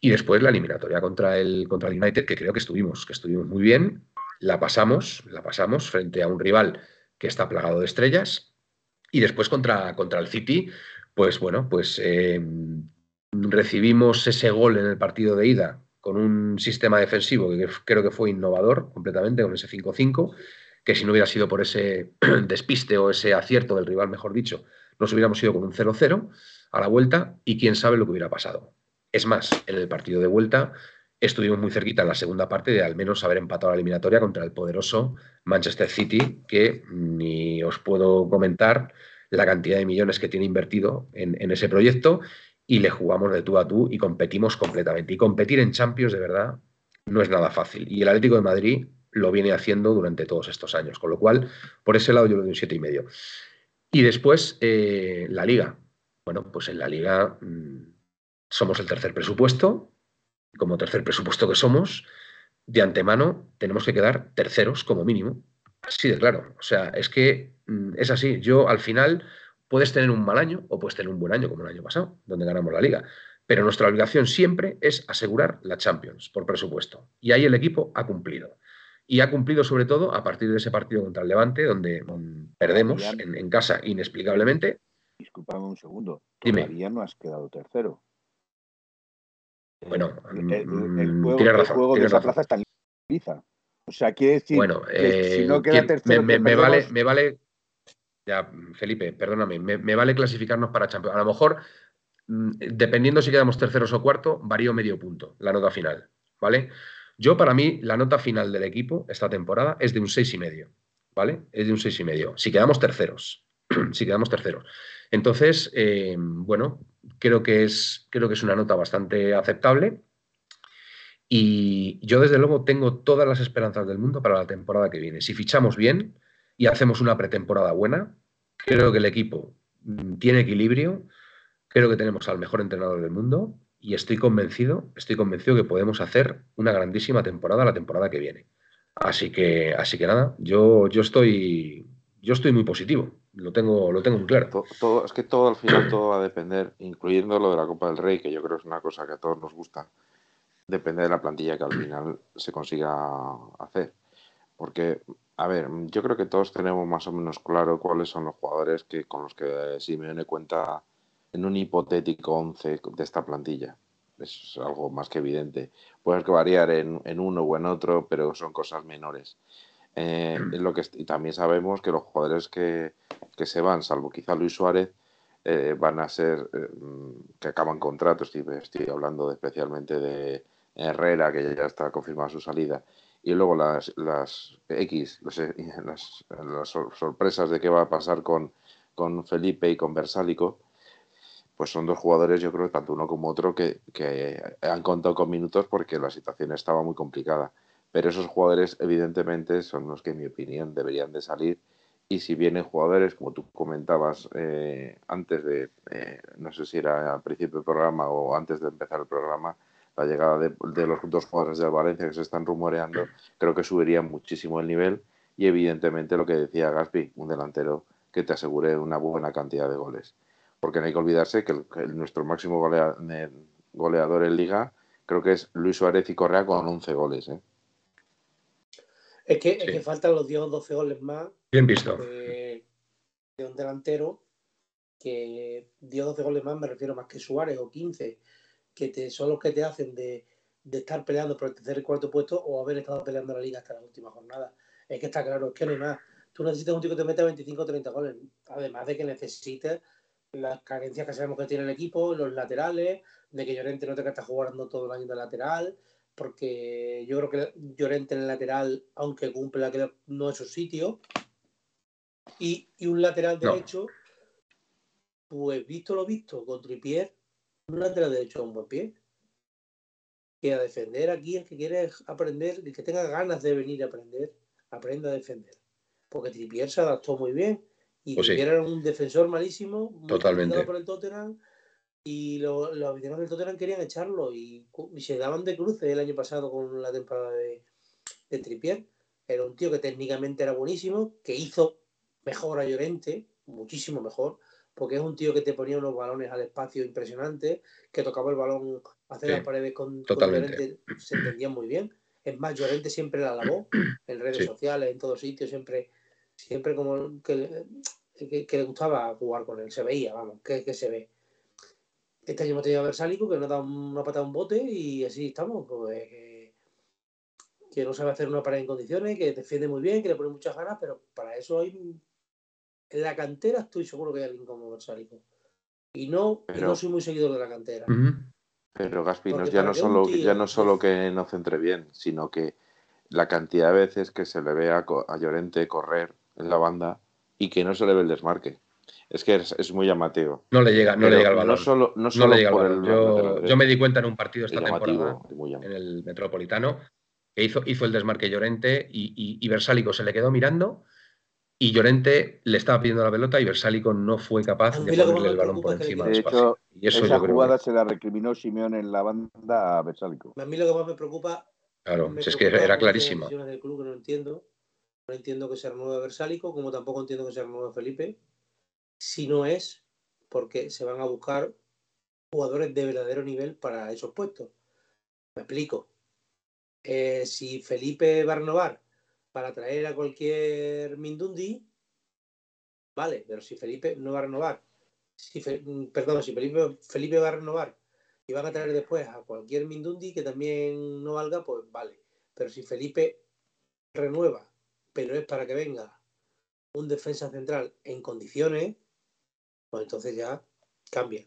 Y después la eliminatoria contra el, contra el United, que creo que estuvimos, que estuvimos muy bien. La pasamos, la pasamos frente a un rival que está plagado de estrellas. Y después contra, contra el City, pues bueno, pues eh, recibimos ese gol en el partido de ida con un sistema defensivo que creo que fue innovador completamente, con ese 5-5, que si no hubiera sido por ese despiste o ese acierto del rival, mejor dicho, nos hubiéramos ido con un 0-0 a la vuelta y quién sabe lo que hubiera pasado. Es más, en el partido de vuelta estuvimos muy cerquita en la segunda parte de al menos haber empatado la eliminatoria contra el poderoso Manchester City, que ni os puedo comentar la cantidad de millones que tiene invertido en, ese proyecto y le jugamos de tú a tú y competimos completamente. Y competir en Champions, de verdad, no es nada fácil. Y el Atlético de Madrid lo viene haciendo durante todos estos años, con lo cual, por ese lado yo le doy un siete y medio. Y después, eh, la Liga. Bueno, pues en la Liga... Mm, somos el tercer presupuesto, como tercer presupuesto que somos, de antemano tenemos que quedar terceros como mínimo. Así de claro. O sea, es que mm, es así. Yo al final puedes tener un mal año o puedes tener un buen año como el año pasado, donde ganamos la liga. Pero nuestra obligación siempre es asegurar la Champions por presupuesto. Y ahí el equipo ha cumplido. Y ha cumplido sobre todo a partir de ese partido contra el Levante, donde mm, perdemos en, casa inexplicablemente. Disculpame un segundo. Todavía no has quedado tercero. Bueno, el, mm, juego, de esa plaza está en. O sea, quiere decir bueno, que si no eh, queda tercero. Me, vale, me vale. Ya, Felipe, perdóname, me, vale clasificarnos para Champions. A lo mejor, mm, dependiendo si quedamos terceros o cuarto, varío medio punto la nota final. ¿Vale? Yo, para mí, la nota final del equipo esta temporada es de un seis y medio. ¿Vale? Es de un seis y medio. Si quedamos terceros. si quedamos terceros. Entonces, eh, bueno, creo que, es, creo que es una nota bastante aceptable. Y yo, desde luego, tengo todas las esperanzas del mundo para la temporada que viene. Si fichamos bien y hacemos una pretemporada buena, creo que el equipo mm, tiene equilibrio, creo que tenemos al mejor entrenador del mundo y estoy convencido, estoy convencido que podemos hacer una grandísima temporada la temporada que viene. Así que, así que nada, yo, yo estoy, yo estoy muy positivo lo tengo, lo tengo muy claro. Todo, es que todo al final todo va a depender, incluyendo lo de la Copa del Rey, que yo creo es una cosa que a todos nos gusta, depende de la plantilla que al final se consiga hacer. Porque, a ver, yo creo que todos tenemos más o menos claro cuáles son los jugadores que con los que Simeone cuenta en un hipotético 11 de esta plantilla. Es algo más que evidente. Puede que variar en, en uno o en otro, pero son cosas menores. Eh, lo que, y también sabemos que los jugadores que, que se van, salvo quizá Luis Suárez, eh, van a ser eh, que acaban contratos. Estoy, estoy hablando especialmente de Herrera, que ya está confirmada su salida. Y luego las, las X, las, las, sorpresas de qué va a pasar con, con Felipe y con Versálico, pues son dos jugadores, yo creo, tanto uno como otro, que, que han contado con minutos porque la situación estaba muy complicada. Pero esos jugadores, evidentemente, son los que, en mi opinión, deberían de salir. Y si vienen jugadores, como tú comentabas eh, antes de, eh, no sé si era al principio del programa o antes de empezar el programa, la llegada de, los dos jugadores del Valencia que se están rumoreando, creo que subiría muchísimo el nivel. Y evidentemente lo que decía Gaspi, un delantero que te asegure una buena cantidad de goles. Porque no hay que olvidarse que, nuestro máximo goleador en liga, creo que es Luis Suárez y Correa con 11 goles. ¿eh? Es que, es que faltan los 10 o 12 goles más Bien visto. de, de un delantero que 10 o 12 goles más, me refiero más que Suárez o 15, que te, son los que te hacen de, de estar peleando por el tercer y cuarto puesto o haber estado peleando la liga hasta la última jornada. Es que está claro, es que no hay más. Tú necesitas un tío que te meta 25 o 30 goles, además de que necesites las carencias que sabemos que tiene el equipo, los laterales, de que Llorente no te que está jugando todo el año de lateral, porque yo creo que Llorente en el lateral, aunque cumpla que no es su sitio, y, y un lateral No. derecho, pues visto lo visto, con Tripier, lateral derecho a un buen pie. Que a defender aquí, el que quiere aprender, el que tenga ganas de venir a aprender, aprenda a defender. Porque Tripier se adaptó muy bien. Y Pues sí. Trippier era un defensor malísimo, Totalmente. por el Tottenham. Y lo- los aficionados del Tottenham querían echarlo. Y, y se daban de cruces el año pasado con la temporada de, de Trippier. Era un tío que técnicamente era buenísimo, que hizo mejor a Llorente, muchísimo mejor, porque es un tío que te ponía unos balones al espacio impresionantes, que tocaba el balón hacia Sí, las paredes con, con totalmente. Llorente, se entendían muy bien. Es más, Llorente siempre la alabó en redes Sí. sociales, en todos sitios, siempre, siempre como que, que le gustaba jugar con él, se veía, vamos, que, que se ve. Este año hemos tenido a Versálico, que nos da una patada a un bote y así estamos, pues, que, que no sabe hacer una pared en condiciones, que defiende muy bien, que le pone muchas ganas, pero para eso hay en la cantera estoy seguro que hay alguien como Versálico. Y no, y no soy muy seguidor de la cantera. Pero Gaspi, no- Porque ya, no solo, tío- ya no solo que no centre bien, sino que la cantidad de veces que se le ve a, a Llorente correr en la banda y que no se le ve el desmarque. Es que es, es muy llamativo. No le llega, no Pero le llega el balón. No solo, no No solo le llega el por balón. el lateral Yo, me di cuenta en un partido es esta temporada en el Metropolitano que hizo, hizo el desmarque Llorente y, y, y Versálico se le quedó mirando y Llorente le estaba pidiendo la pelota y Versálico no fue capaz de ponerle el balón por encima del De espacio. hecho, Y eso esa yo creo jugada que, se la recriminó Simeón en la banda a Versálico. A mí lo que más me preocupa claro, me si es que era clarísima. decisiones del club que no entiendo. No entiendo que se renueve Versálico, como tampoco entiendo que se renueve Felipe. Si no es porque se van a buscar jugadores de verdadero nivel para esos puestos. Me explico. Eh, si Felipe va a renovar para traer a cualquier Mindundi, vale, pero si Felipe no va a renovar, si mm, perdón, si Felipe, Felipe va a renovar y van a traer después a cualquier Mindundi que también no valga, pues vale. Pero si Felipe renueva, pero es para que venga un defensa central en condiciones, pues entonces ya cambia.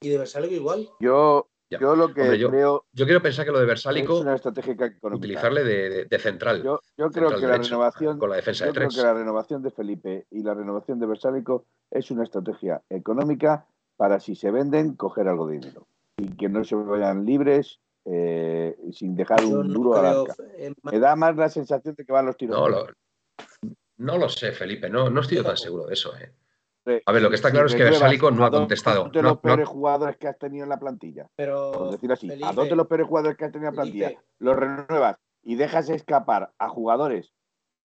Y de Versalles igual. Yo, Ya. yo lo que Hombre, yo- creo Yo quiero pensar que lo de es Versálico, una estrategia económica. utilizarle de, de- de central, Yo, yo creo central que la derecho, renovación con la defensa Yo de creo tres. que la renovación de Felipe y la renovación de Versálico es una estrategia económica para si se venden coger algo de dinero y que no se vayan libres eh, sin dejar Yo un no duro creo. es más- Me da más la sensación de que van los tiros. No lo, no lo sé, Felipe, no, no estoy yo tan seguro de eso. ¿eh? A ver, lo que está si claro es que Versálico no a ha dos contestado. de No- los no- peores jugadores que has tenido en la plantilla. Pero. Por decir así, a Felipe, dos de los peores jugadores que has tenido en la plantilla, Felipe. los renuevas y dejas escapar a jugadores,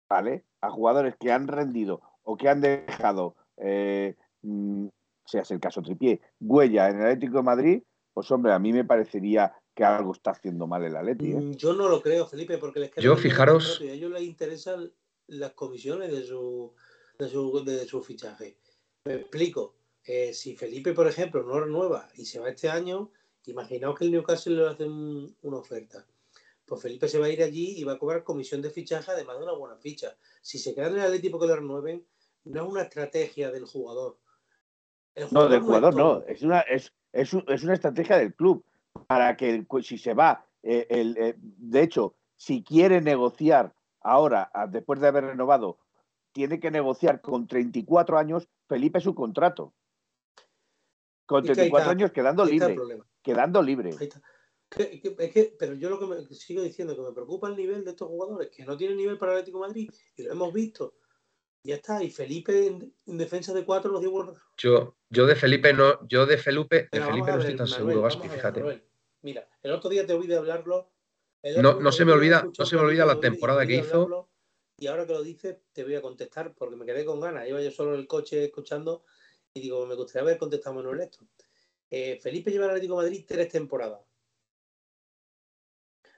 ¿vale? A jugadores que han rendido o que han dejado, eh, mm, seas el caso Tripié, huella en el Atlético de Madrid, pues hombre, a mí me parecería que algo está haciendo mal el Atleti, ¿eh? Mm, Yo no lo creo, Felipe, porque les queda Yo, fijaros- a ellos les interesan las comisiones de su, de su, de su fichaje. Me explico. Eh, si Felipe, por ejemplo, no renueva y se va este año, imaginaos que el Newcastle le hace un- una oferta. Pues Felipe se va a ir allí y va a cobrar comisión de fichaje, además de una buena ficha. Si se queda en el Atlético que lo renueven, no es una estrategia del jugador. No, del jugador no, es una, es, es, un- es una estrategia del club para que el- si se va, eh, el, eh, de hecho, si quiere negociar ahora, después de haber renovado, tiene que negociar con 34 años, Felipe su contrato. Con Es que ahí 34 está- años quedando libre, problema. quedando libre. Que- que- es que, pero yo lo que me, que sigo diciendo que me preocupa el nivel de estos jugadores, que no tienen nivel para el Atlético de Madrid, y lo hemos visto. Ya está, y Felipe en, en defensa de cuatro nos dio Yo, yo de Felipe no, yo de Felipe, de Felipe no ver, estoy tan Manuel, seguro, Gaspi, fíjate. Manuel. Mira, el otro día te oí de hablarlo. No- no se me olvida- no se me olvida la temporada que hizo. Y ahora que lo dices, te voy a contestar porque me quedé con ganas. Iba yo solo en el coche escuchando y digo, me gustaría haber contestado a Manuel esto. Eh, Felipe lleva al Atlético de Madrid tres temporadas,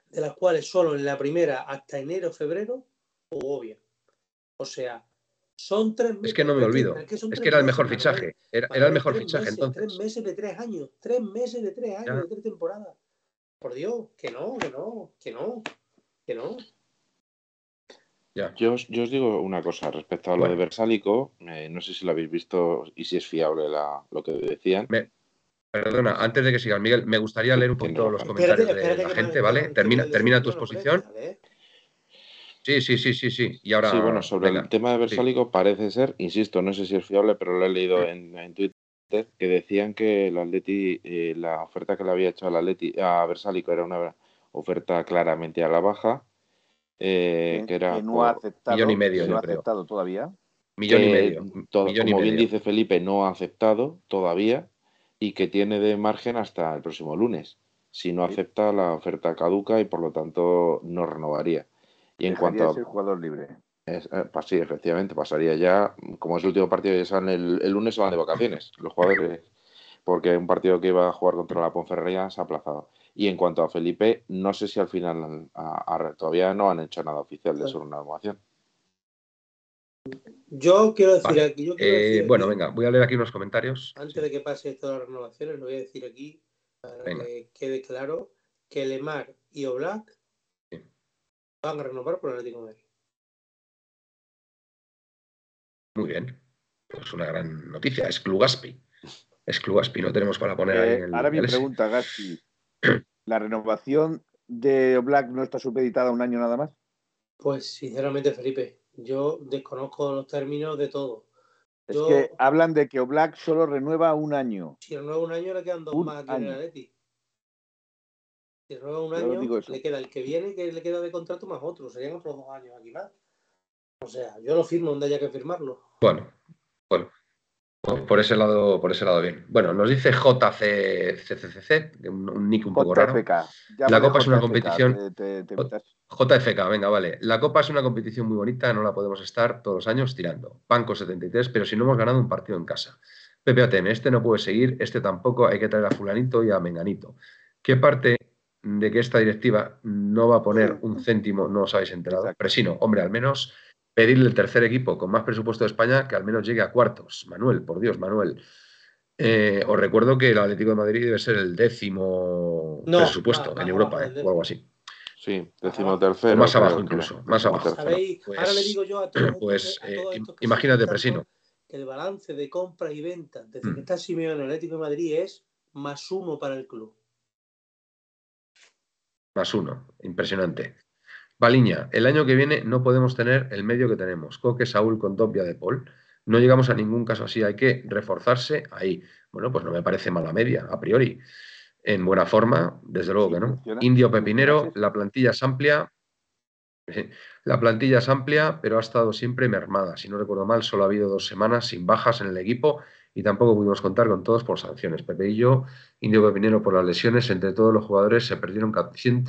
de las cuales solo en la primera hasta enero, febrero, jugó bien. O sea, son tres meses. Es que no me olvido. Es que, era el mejor fichaje. Era, el mejor fichaje entonces. Tres meses de tres años. Tres meses de tres años, de tres temporadas. Por Dios, que no, que no, que no, que no. Yo, os digo una cosa respecto a lo de Versálico. Eh, no sé si lo habéis visto y si es fiable lo que decían. perdona, antes de que siga Miguel, me gustaría leer un poquito los comentarios de la gente, ¿vale? Termina, termina tu exposición. Sí, sí, sí, sí, sí. Y ahora. Sí, bueno, sobre el tema de Versálico parece ser, insisto, no sé si es fiable, pero lo he leído en, Twitter, que decían que el Atleti, eh, la oferta que le había hecho al Atleti a Versálico era una oferta claramente a la baja. Eh, que, era no ha aceptado, millón y medio, no ha aceptado todavía. Millón y medio. como bien dice Felipe, no ha aceptado todavía y que tiene de margen hasta el próximo lunes. Si no acepta, la oferta caduca y por lo tanto no renovaría. Y en cuanto a. Ser jugador libre. Es, eh, pues sí, efectivamente, pasaría ya, como es el último partido, ya saben, el, el lunes se van de vacaciones los jugadores, porque un partido que iba a jugar contra la Ponferrería se ha aplazado. Y en cuanto a Felipe, no sé si al final todavía no han hecho nada oficial de su renovación. Yo quiero decir aquí. Eh, bueno, venga, voy a leer aquí unos comentarios. Antes de que pase esto de las renovaciones, lo voy a decir aquí para que quede claro que Lemar y Oblak van a renovar por el Atlético de Madrid. Muy bien. Pues una gran noticia. Es Clugaspi. Es Clugaspi, no tenemos para poner ahí. Eh, ahora mi pregunta, Gaspi. ¿La renovación de Black no está supeditada a un año nada más? Pues sinceramente, Felipe, yo desconozco los términos de todo. Es que hablan de que Oblak solo renueva un año. Si renueva un año, le quedan dos más aquí en el Atleti. Si renueva un año, le queda el que viene, que le queda de contrato más otro. Serían otros dos años aquí más. O sea, yo lo firmo donde haya que firmarlo. Bueno, bueno. Por ese lado, por ese lado bien. Bueno, nos dice JCCCC, un, nick un poco raro. La Copa es una competición. JFK, venga, vale. La Copa es una competición muy bonita, no la podemos estar todos los años tirando. Banco 73, pero si no hemos ganado un partido en casa. PPATM, este no puede seguir, este tampoco, hay que traer a fulanito y a menganito. ¿Qué parte de que esta directiva no va a poner un céntimo no os habéis enterado? Presino, hombre, al menos pedirle el tercer equipo con más presupuesto de España que al menos llegue a cuartos. Manuel, por Dios, Manuel. Eh, os recuerdo que el Atlético de Madrid debe ser el décimo presupuesto en Europa, eh, o algo así. Sí, décimo tercero. más abajo incluso, más abajo. Pues, ahora le digo yo a todos Pues eh, imagínate, Presino. Que el balance de compra y venta desde que mm. está Simeone en el Atlético de Madrid es más uno para el club. Más uno, impresionante. Baliña, el año que viene no podemos tener el medio que tenemos. Coque, Saúl, con Topia de Paul. No llegamos a ningún caso así, hay que reforzarse ahí. Bueno, pues no me parece mala media, a priori. En buena forma, desde luego que no. Indio Pepinero, la plantilla es amplia. La plantilla es amplia, pero ha estado siempre mermada. Si no recuerdo mal, solo ha habido dos semanas sin bajas en el equipo y tampoco pudimos contar con todos por sanciones. Pepe y yo, Indio Pepinero por las lesiones, entre todos los jugadores se perdieron 100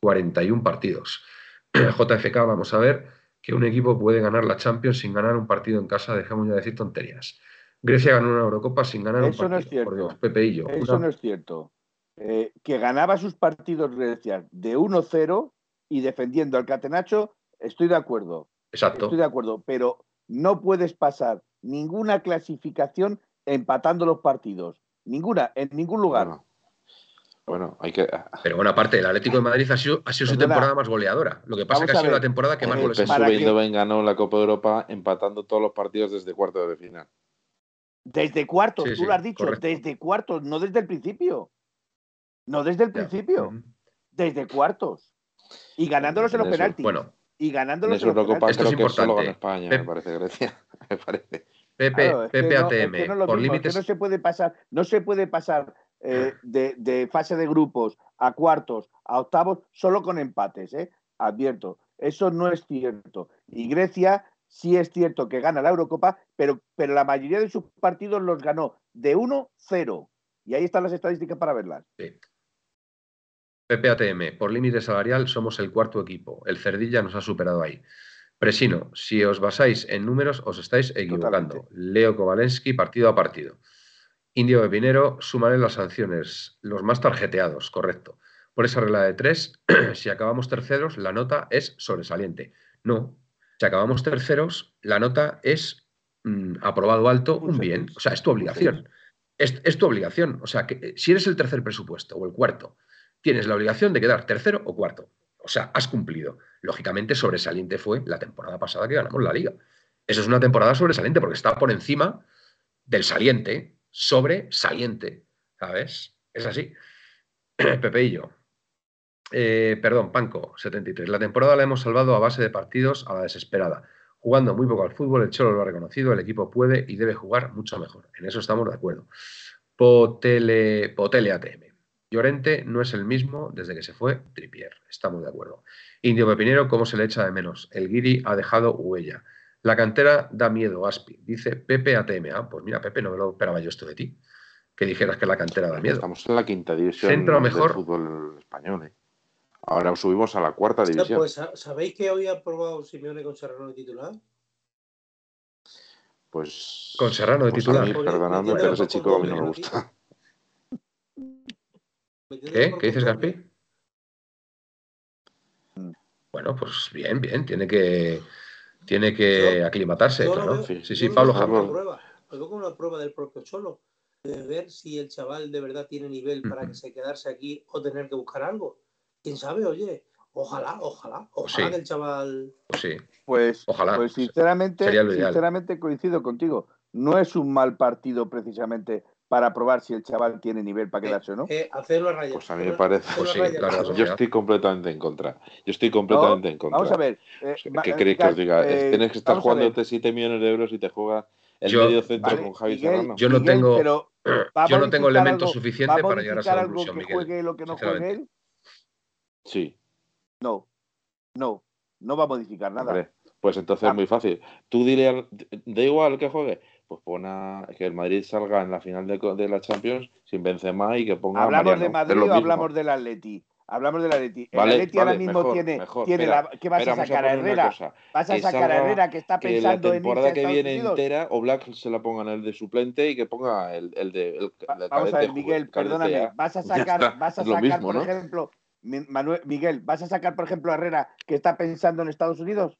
41 partidos. JFK, vamos a ver que un equipo puede ganar la Champions sin ganar un partido en casa, dejemos ya de decir tonterías. Grecia ganó una Eurocopa sin ganar un partido. No es cierto. Por Pepe y yo. Eso no es cierto. Eh, que ganaba sus partidos Grecia de 1-0 y defendiendo al Catenacho, estoy de acuerdo. Exacto. Estoy de acuerdo, pero no puedes pasar ninguna clasificación empatando los partidos. Ninguna, en ningún lugar. Bueno, hay que. Pero bueno, aparte, el Atlético de Madrid ha sido, ha sido su temporada más goleadora. Lo que pasa es que ha sido la temporada que más goles ha PSV ganó la Copa de Europa empatando todos los partidos desde cuartos de final. Desde cuartos, tú lo has dicho, desde cuartos, no desde el principio. No desde el principio. Desde cuartos. Y ganándolos en los penaltis. Bueno. Y ganándolos en, los penaltis. Esto es importante. España, me parece, Grecia. me parece. Pepe, Pepe ATM. por límites. no se puede pasar, no se puede pasar eh, de, fase de grupos a cuartos, a octavos, solo con empates, ¿eh? Advierto, eso no es cierto. Y Grecia sí es cierto que gana la Eurocopa, pero, pero la mayoría de sus partidos los ganó de 1-0. Y ahí están las estadísticas para verlas. Sí. PPATM, por límite salarial somos el cuarto equipo. El Cerdilla nos ha superado ahí. Presino, si os basáis en números, os estáis equivocando. Leo Kovalensky, partido a partido. Indio Pepinero, súmale las sanciones, los más tarjeteados, correcto. Por esa regla de tres, si acabamos terceros, la nota es sobresaliente. No, si acabamos terceros, la nota es mm, aprobado alto, un bien. O sea, es tu obligación. Es, es, tu obligación. O sea, que eh, si eres el tercer presupuesto o el cuarto, tienes la obligación de quedar tercero o cuarto. O sea, has cumplido. Lógicamente, sobresaliente fue la temporada pasada que ganamos la liga. Eso es una temporada sobresaliente porque está por encima del saliente, sobresaliente. ¿Sabes? Es así. Pepe y yo. Eh, perdón, Panco, 73. La temporada la hemos salvado a base de partidos a la desesperada. Jugando muy poco al fútbol, el Cholo lo ha reconocido, el equipo puede y debe jugar mucho mejor. En eso estamos de acuerdo. Potele, Potele ATM. Llorente no es el mismo desde que se fue Tripier. Estamos de acuerdo. Indio Pepinero, ¿cómo se le echa de menos? El Guiri ha dejado huella. La cantera da miedo, Aspi. Dice Pepe ATM. Ah, pues mira, Pepe, no me lo esperaba yo esto de ti. Que dijeras que la cantera da miedo. Estamos en la quinta división Centro mejor. del fútbol español. ¿eh? Ahora subimos a la cuarta división. Pues, ¿sabéis que hoy ha probado Simeone con Serrano de titular? Pues. Con Serrano de pues titular. A mí, perdonadme, pero ese chico a mí no me gusta. ¿Qué? ¿Qué dices, Gaspi? Bueno, pues bien, bien. Tiene que, tiene que Yo- aclimatarse, Yo claro. veo- Sí, sí, Pablo prueba, Lo veo como una prueba del propio Cholo, de ver si el chaval de verdad tiene nivel para que se quedarse aquí o tener que buscar algo. ¿Quién sabe? Oye, ojalá, ojalá, ojalá Sí. que el chaval... Pues sí. Pues, Ojalá. pues sinceramente, sinceramente coincido contigo. No es un mal partido precisamente para probar si el chaval tiene nivel para quedarse o no. Eh, hacerlo a raya. Pues a mí me parece- Pues sí, claro, Yo estoy completamente en contra. Yo estoy completamente en contra. Vamos a ver. eh, ¿Qué eh, queréis que os diga? eh, Tienes que estar jugándote 7 millones de euros y te juega el Yo- medio centro Vale, con Javi Miguel, Serrano. Yo no Miguel, tengo- pero ¿va a Yo no tengo elementos algo- suficientes ¿va a para llegar a esa conclusión, que Miguel. juegue lo que no juegue él? Sí, No, no, no va a modificar nada. Pues entonces Ah. es muy fácil. Tú dile, al, da igual que juegue, pues pon a que el Madrid salga en la final de, la Champions sin Benzema y que ponga a ¿Hablamos Mariano. de Madrid o mismo. hablamos del Atleti? Hablamos del Atleti. El Vale, Atleti ahora vale, mismo mejor, tiene, mejor. tiene Espera, la, ¿qué vas Espera, a sacar a Herrera? ¿Vas a sacar a Herrera que está que la pensando en a temporada que viene Unidos? entera o Black se la pongan el de suplente y que ponga el, el de el, el Vamos a ver, Miguel, perdóname. A. Vas a sacar, vas a sacar, mismo, por ¿no? ejemplo, Manuel, Miguel, ¿vas a sacar, por ejemplo, a Herrera que está pensando en Estados Unidos?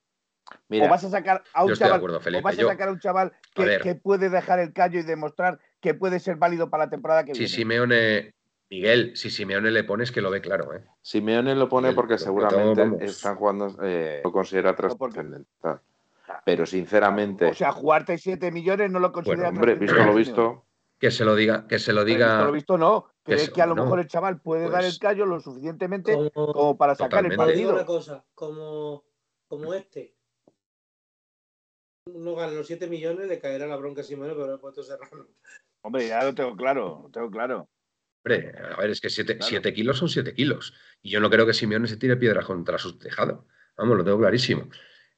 Mira, ¿O vas a sacar a un chaval, acuerdo, o Felipe. vas a Yo, sacar a un chaval A que, ver. que puede dejar el callo y demostrar que puede ser válido para la temporada que si viene? Simeone, Miguel, si Simeone le pones que lo ve claro, ¿eh? Simeone lo pone Miguel, porque seguramente vamos. están jugando, eh, lo considera trascendental. Pero sinceramente, O sea, jugarte 7 millones no lo considera hombre, visto lo visto, Que se lo diga, que se lo Pero visto diga. lo visto, no. que ¿Crees se- que a lo no, mejor el chaval puede dar pues- el callo lo suficientemente Como, como para sacar el Totalmente. Te digo una partido? cosa, como, como este, no gana los 7 millones, le caerá la bronca a Simone, pero he puesto Serrano. Hombre, ya lo tengo claro, lo tengo claro. Hombre, a ver, es que 7 Claro. kilos son 7 kilos. Y yo no creo que Simeone se tire piedras contra su tejado. Vamos, lo tengo clarísimo.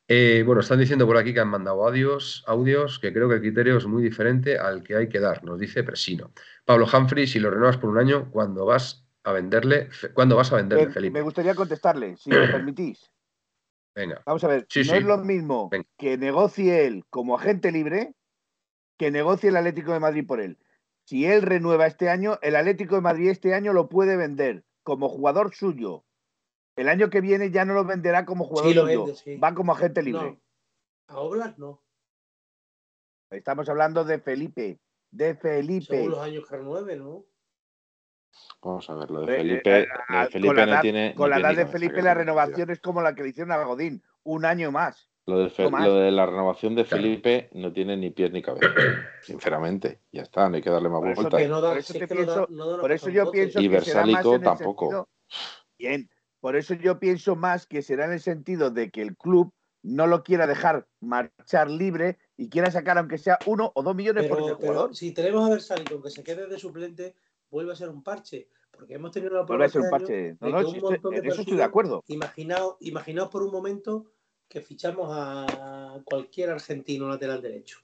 Eh, bueno, están diciendo por aquí que han mandado audios, audios, que creo que el criterio es muy diferente al que hay que dar, nos dice Presino. Pablo Humphrey, si lo renuevas por un año, ¿cuándo vas a venderle? Fe- ¿Cuándo vas a venderle, Me, Felipe? me gustaría contestarle, si me permitís. Venga, Vamos a ver, Sí, no sí. es lo mismo Venga. que negocie él como agente libre que negocie el Atlético de Madrid por él. Si él renueva este año, el Atlético de Madrid este año lo puede vender como jugador suyo. El año que viene ya no lo venderá como jugador Sí, lo suyo. vende, sí. Va como agente libre. No, a Oblak no. Estamos hablando de Felipe. De Felipe. Según los años que renueve, ¿no? Vamos a ver, lo de Eh, Felipe, eh, lo de con Felipe la no edad- tiene. Con no la edad de Felipe la renovación es como la que le hicieron a Godín. Un año más. Lo de, Fe- No más. lo de la renovación de Claro. Felipe no tiene ni pies ni cabeza, sinceramente. Ya está, no hay que darle más Por eso no da, por eso si te es que no da- pienso- no da Por eso yo pienso Y que será más Versálico tampoco. sentido- Bien, por eso yo pienso más que será en el sentido de que el club no lo quiera dejar marchar libre y quiera sacar aunque sea uno o dos millones por ese jugador. si tenemos a Versálico que se quede de suplente, vuelve a ser un parche. Porque hemos tenido la Vuelve a ser un este parche. No, no, si un estoy- de en eso estoy de acuerdo. Imaginaos, imaginaos por un momento que fichamos a cualquier argentino lateral derecho.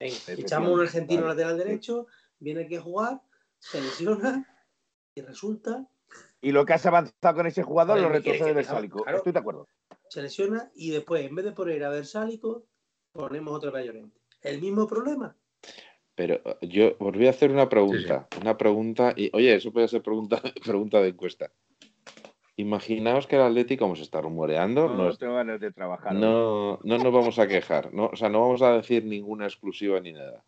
Venga, fichamos a un argentino Vale. lateral derecho, viene aquí a jugar, se lesiona y resulta, Y lo que has avanzado con ese jugador Vale, lo ¿qué quieres retrocede? Versálico. Claro. Estoy de acuerdo. se lesiona y después, en vez de poner a Versálico, ponemos otro Llorente. El mismo problema. Pero eh, yo os voy a hacer una pregunta. Una pregunta. Y, oye, eso puede ser pregunta, pregunta de encuesta. Imaginaos que el Atleti, como se está rumoreando, no, no, tengo ganas de trabajar. no, no nos vamos a quejar. No, o sea, no vamos a decir ninguna exclusiva ni nada.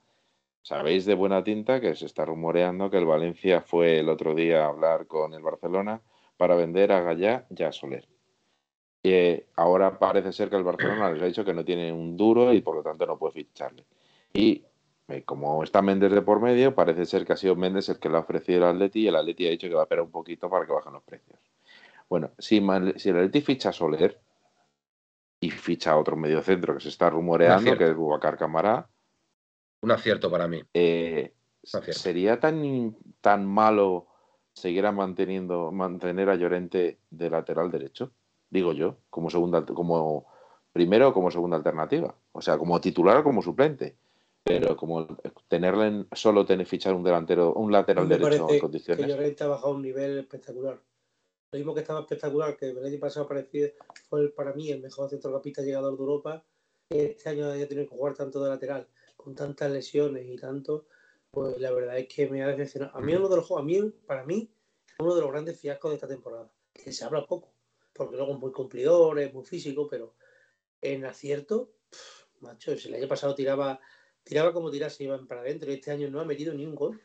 Sabéis de buena tinta que se está rumoreando que el Valencia fue el otro día a hablar con el Barcelona para vender a Gallá y a Soler. Y eh, ahora parece ser que el Barcelona les ha dicho que no tiene un duro y por lo tanto no puede ficharle. Y como está Méndez de por medio, parece ser que ha sido Méndez el que le ha ofrecido al Atleti y el Atleti ha dicho que va a esperar un poquito para que bajen los precios. Bueno, si, si el Atleti ficha a Soler y ficha a otro mediocentro que se está rumoreando, que es Bubacar Camará. Un acierto para mí. Eh, ¿Sería tan, tan malo seguir manteniendo, mantener a Llorente de lateral derecho? Digo yo, como segunda, como primero como segunda alternativa. O sea, como titular o como suplente. Pero como tenerle solo tener fichar un delantero, un lateral derecho en condiciones. Que Llorente ha bajado un nivel espectacular. Lo mismo que estaba espectacular, que el año pasado parecía, fue para mí el mejor centrocampista llegador de Europa. Este año haya tenido que jugar tanto de lateral, con tantas lesiones y tanto, pues la verdad es que me ha decepcionado. A mí uno de los a mí, para mí, uno de los grandes fiascos de esta temporada, que se habla poco, porque luego es muy cumplidor, es muy físico, pero en acierto, macho, el año pasado tiraba, tiraba como tirase, iban para adentro, y este año no ha metido ni un gol.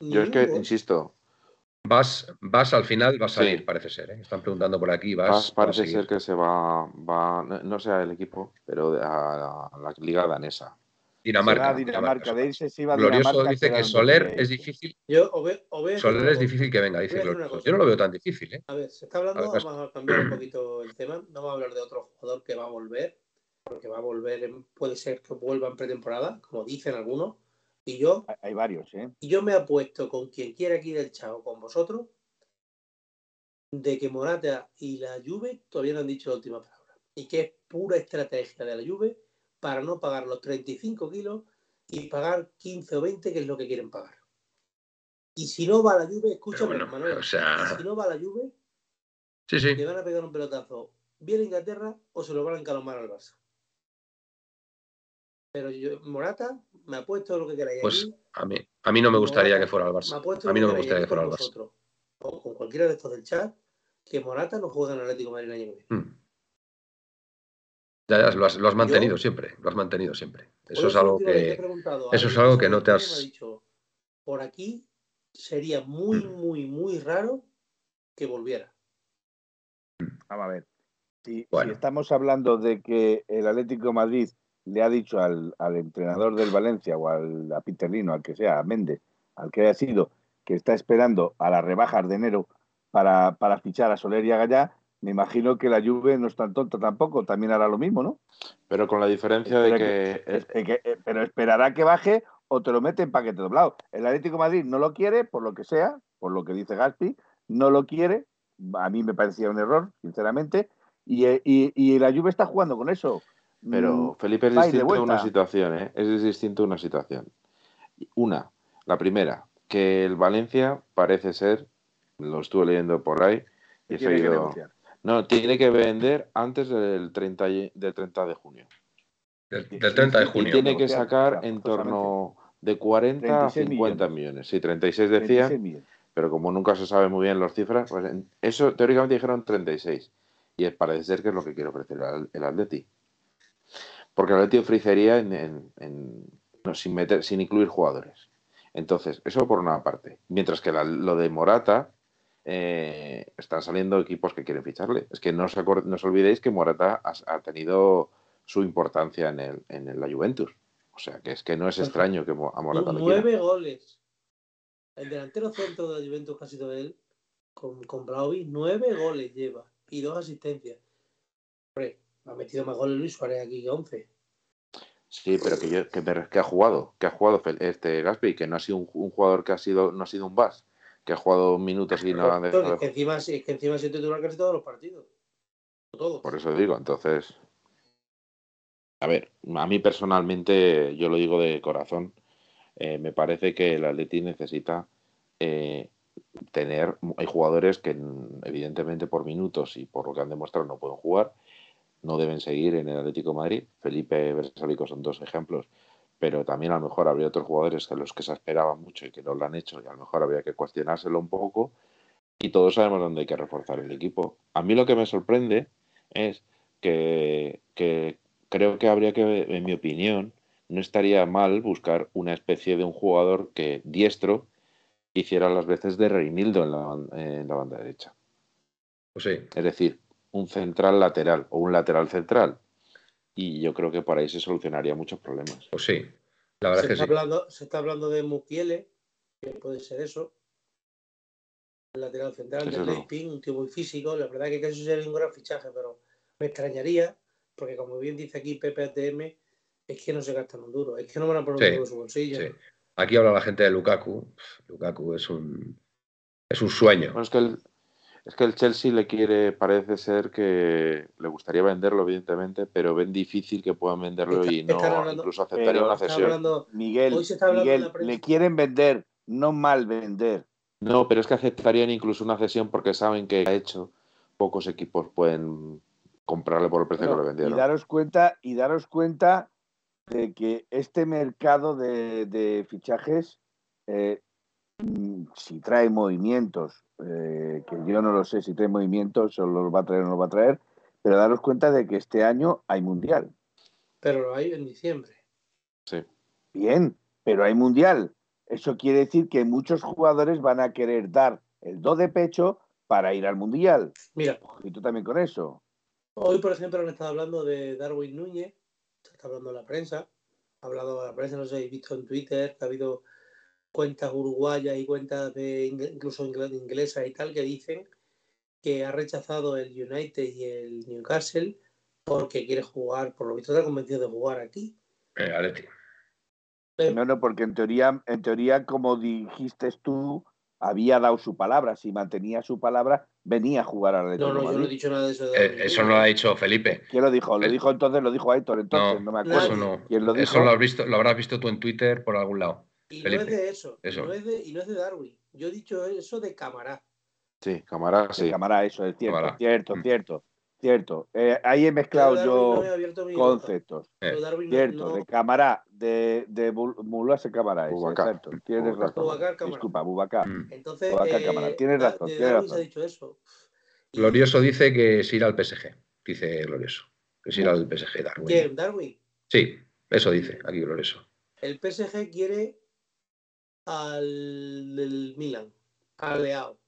Yo es que, insisto, Vas, vas al final, vas a salir, parece ser. ¿eh? Están preguntando por aquí. Vas, parece ser que se va, va, no sea el equipo, pero a, la liga danesa. Dinamarca. Dinamarca, De se iba Glorioso dice que Soler es difícil. Yo, Soler es difícil que venga, dice Glorioso. Yo no lo veo tan difícil. ¿eh? A ver, se está hablando, vamos a cambiar un poquito el tema. No vamos a hablar de otro jugador que va a volver, porque va a volver, puede ser que vuelva en pretemporada, como dicen algunos y yo. Hay varios, ¿eh? Y yo me apuesto con quien quiera aquí del Chao, con vosotros, de que Morata y la Juve todavía no han dicho la última palabra. Y que es pura estrategia de la Juve para no pagar los 35 kilos y pagar 15 o 20, que es lo que quieren pagar. Y si no va la Juve, escúchame, Manuel. O sea... si no va la Juve, sí, sí. le van a pegar un pelotazo bien a Inglaterra o se lo van a encalomar al Barça. Pero yo, Morata, me ha puesto lo que queráis. Pues a mí, a mí no me gustaría que fuera al Barça. a mí no me gustaría que fuera al Barça. O con cualquiera de estos del chat, que Morata no juegue en Atlético Madrid el año que viene. Hmm. Ya, ya, lo has, lo has mantenido siempre, lo has mantenido siempre. Eso es algo que, eso es algo que no te has. Dicho, por aquí sería muy, hmm. muy, muy raro que volviera. Vamos a ver. Si, si, estamos hablando de que el Atlético Madrid le ha dicho al, entrenador del Valencia o al a Peterlino, al que sea, a Méndez, al que haya sido, que está esperando a las rebajas de enero para, fichar a Soler y a Gallá, me imagino que la Juve no es tan tonta tampoco, también hará lo mismo, ¿no? Pero con la diferencia de que... Eh, pero esperará que baje o te lo mete en paquete doblado. El Atlético Madrid no lo quiere, por lo que sea, por lo que dice Gaspi, no lo quiere. A mí me parecía un error, sinceramente. Y, y, y la Juve está jugando con eso. Pero mm, Felipe es distinto una situación, ¿eh? Es distinto una situación. Una, la primera, que el Valencia parece ser, lo estuve leyendo por ahí, y he No, tiene que vender antes del 30, del 30 de junio. Del, 30 de junio. Y tiene que sacar en torno de 40 a 50 millones. Sí, 36 decía, pero como nunca se sabe muy bien las cifras, pues eso teóricamente dijeron 36. Y parece ser que es lo que quiere ofrecer el, el Atleti. Porque el Atleti ofrecería en, sin, meter, sin incluir jugadores. Entonces, eso por una parte. Mientras que lo de Morata, eh, están saliendo equipos que quieren ficharle. Es que no os, no os olvidéis que Morata ha, tenido su importancia en, el, en la Juventus. O sea, que es que no es extraño que a Morata le Nueve goles. El delantero centro de la Juventus que ha sido él, con, con nueve goles lleva y dos asistencias. Hombre, ha metido más goles Luis Suárez aquí que 11. Sí, pero que, yo, que, ha jugado, que ha jugado este Gaspi, que no ha sido un, jugador que ha sido, no ha sido un bas, que ha jugado minutos y no ha dejado... Es que encima, es que encima ha sido titular casi todos los partidos. Todos. Por eso digo, entonces. A ver, a mí personalmente, yo lo digo de corazón, eh, me parece que el Atleti necesita eh, tener. Hay jugadores que, evidentemente, por minutos y por lo que han demostrado, no pueden jugar no deben seguir en el Atlético Madrid. Felipe Versalico son dos ejemplos, pero también a lo mejor habría otros jugadores que los que se esperaban mucho y que no lo han hecho y a lo mejor habría que cuestionárselo un poco y todos sabemos dónde hay que reforzar el equipo. A mí lo que me sorprende es que, que creo que habría que, en mi opinión, no estaría mal buscar una especie de un jugador que diestro hiciera las veces de Reinildo en la, en la banda derecha. Pues sí. Es decir, un central lateral o un lateral central. Y yo creo que por ahí se solucionaría muchos problemas. Pues sí. La verdad se, es que está sí. hablando, se está hablando de Mukiele, que puede ser eso. El lateral central de. Leipzig, un tío muy físico. La verdad que eso sería un gran fichaje, pero me extrañaría, porque como bien dice aquí Pepe ATM, es que no se gastan un duro, es que no van a poner Sí, un duro en su bolsillo. Sí. Aquí habla la gente de Lukaku. Lukaku es un es un sueño. Bueno, es que el, es que el Chelsea le quiere, parece ser que le gustaría venderlo, evidentemente, pero ven difícil que puedan venderlo Está- y no hablando- incluso aceptaría una cesión. hablando- Miguel, Miguel le quieren vender, no mal vender. No, pero es que aceptarían incluso una cesión porque saben que ha hecho pocos equipos pueden comprarle por el precio Bueno, que le y vendieron. daros cuenta, y daros cuenta de que este mercado de, de fichajes, eh, mm, si trae movimientos, eh, que yo no lo sé si trae movimientos o los va a traer o no los va a traer, pero daros cuenta de que este año hay mundial. pero lo hay en diciembre. Sí. Bien, pero hay mundial. Eso quiere decir que muchos jugadores van a querer dar el do de pecho para ir al mundial. Mira, Y tú también con eso. Hoy, por ejemplo, han estado hablando de Darwin Núñez, se está hablando en la prensa, ha hablado la prensa, no sé, he visto en Twitter que ha habido cuentas uruguayas y cuentas de incluso ingl- inglesas y tal que dicen que ha rechazado el United y el Newcastle porque quiere jugar, por lo visto está convencido de jugar aquí. Eh. Eh, No, no, porque en teoría, en teoría, como dijiste tú, había dado su palabra. Si mantenía su palabra, venía a jugar al Atlético no, no, yo no he dicho nada de eso. De Eh, eso no lo ha dicho Felipe. ¿Quién lo dijo? Lo Eh, dijo entonces, lo dijo Aitor entonces, no, me acuerdo. Eso no. ¿Quién lo dijo? Eso lo, has visto, lo habrás visto tú en Twitter por algún lado. Y Felipe, no es de eso, no es de, y no es de Darwin. Yo he dicho eso de Camará. Sí, camarada, Sí, cámara, eso es cierto, Cámara. cierto, Mm. cierto, cierto. Eh, ahí he mezclado Darwin no yo mi conceptos. Eh, Pero Darwin no- Cierto, no- de cámara, de, de Mulase Bubacar. exacto. Tienes Bubacar razón. Bubacar Cámara. Disculpa, Bubacar. mm. Entonces, Bubacar eh, Cámara. Tienes razón, de tienes Darwin se ha dicho eso. Y- Glorioso dice que se irá al PSG. Dice Glorioso. Que se irá al PSG, Darwin. ¿Quién? Darwin. Sí, eso dice aquí Glorioso. El PSG quiere al del Milan, a Leao.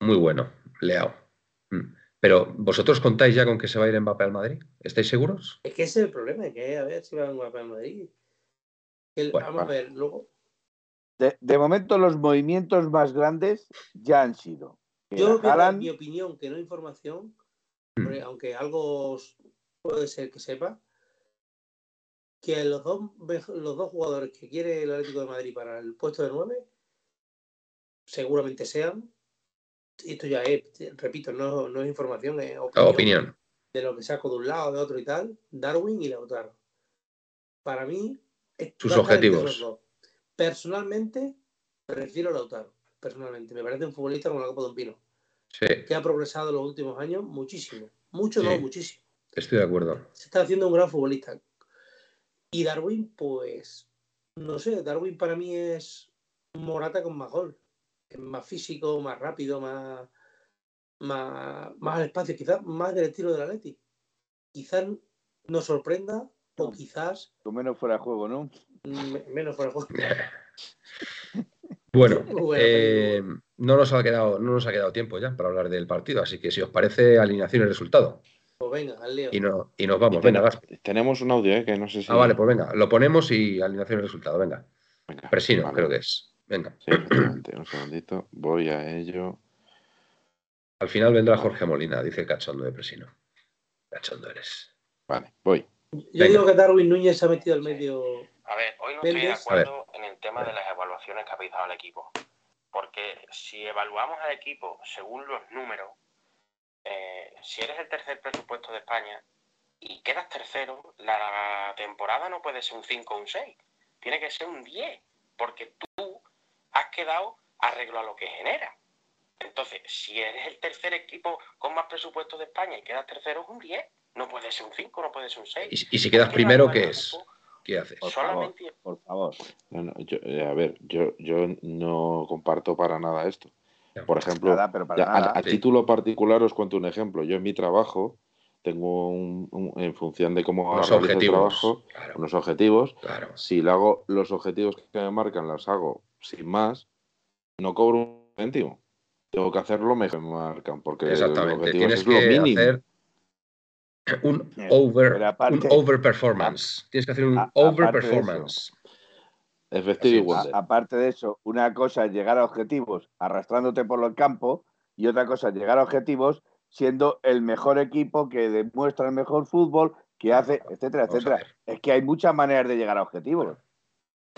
Muy bueno, Leao. Mm. Pero, ¿vosotros contáis ya con que se va a ir Mbappé al Madrid? ¿Estáis seguros? Es que ese es el problema, que a ver si va a jugar para el Madrid. El- Bueno, vamos a ver, luego. De, de momento, los movimientos más grandes ya han sido. Yo, mi, Haaland- mi opinión, que no información, Mm. aunque algo puede ser que sepa, que los dos, los dos jugadores que quiere el Atlético de Madrid para el puesto de 9 seguramente sean, esto ya es, repito, no, no es información, es opinión, Opinión. de lo que saco de un lado, de otro y tal, Darwin y Lautaro. Para mí, Sus objetivos. dos. Personalmente, prefiero a Lautaro. Personalmente, me parece un futbolista como la copa de un pino Sí, que ha progresado en los últimos años muchísimo. Mucho, Sí. no, muchísimo. estoy de acuerdo. Se está haciendo un gran futbolista. Y Darwin, pues, no sé, Darwin para mí es Morata con más gol. Es más físico, más rápido, más, más, más al espacio, quizás más del estilo del Atleti. Quizás nos sorprenda o quizás Con menos fuera de juego, ¿no? menos fuera de juego. Bueno, Bueno, eh, no, nos ha quedado, no nos ha quedado tiempo ya para hablar del partido, así que si os parece, alineación y resultado. Pues venga, al lío. Y, no, y nos vamos. Y Venga, Gaspi. tenemos un audio, ¿eh? que no sé si. Ah, vale, pues venga, lo ponemos y alineación y resultado. Venga. Venga, Presino, vale. creo que es. Venga. Sí, un segundito. Voy a ello. Al final vendrá Jorge Molina, dice el cachondo de Presino. Cachondo eres. Vale, voy. Yo venga. digo que Darwin Núñez se ha metido al medio. A ver, hoy no estoy de acuerdo en el tema de las evaluaciones que habéis dado al equipo. Porque si evaluamos al equipo según los números, eh, si eres el tercer presupuesto de España y quedas tercero, la temporada no puede ser un 5 o un 6. Tiene que ser un 10. Porque tú has quedado arreglo a lo que genera. Entonces, si eres el tercer equipo con más presupuesto de España y quedas tercero, es un 10. No puede ser un 5, no puede ser un 6. Y, y si quedas primero, ¿qué es? equipo ¿Qué haces? Por Solamente favor, por favor. No, no, yo- eh, a ver, yo, yo no comparto para nada esto. Por ejemplo, Nada, pero para ya, a- nada. a, Sí. título particular os cuento un ejemplo. Yo en mi trabajo tengo un, un- en función de cómo Unos realizo el objetivos. trabajo, Claro, unos objetivos. claro. Si lo hago, los objetivos que me marcan los hago sin más, no cobro un céntimo. Tengo que hacerlo mejor que me marcan, porque los Exactamente. objetivos Tienes es lo que mínimo. hacer un Eh, over, un over performance. Tienes que hacer un a- over performance. Es. Wonder. A- aparte de eso, una cosa es llegar a objetivos arrastrándote por el campo y otra cosa es llegar a objetivos siendo el mejor equipo que demuestra el mejor fútbol, que hace, etcétera, etcétera. Es que hay muchas maneras de llegar a objetivos.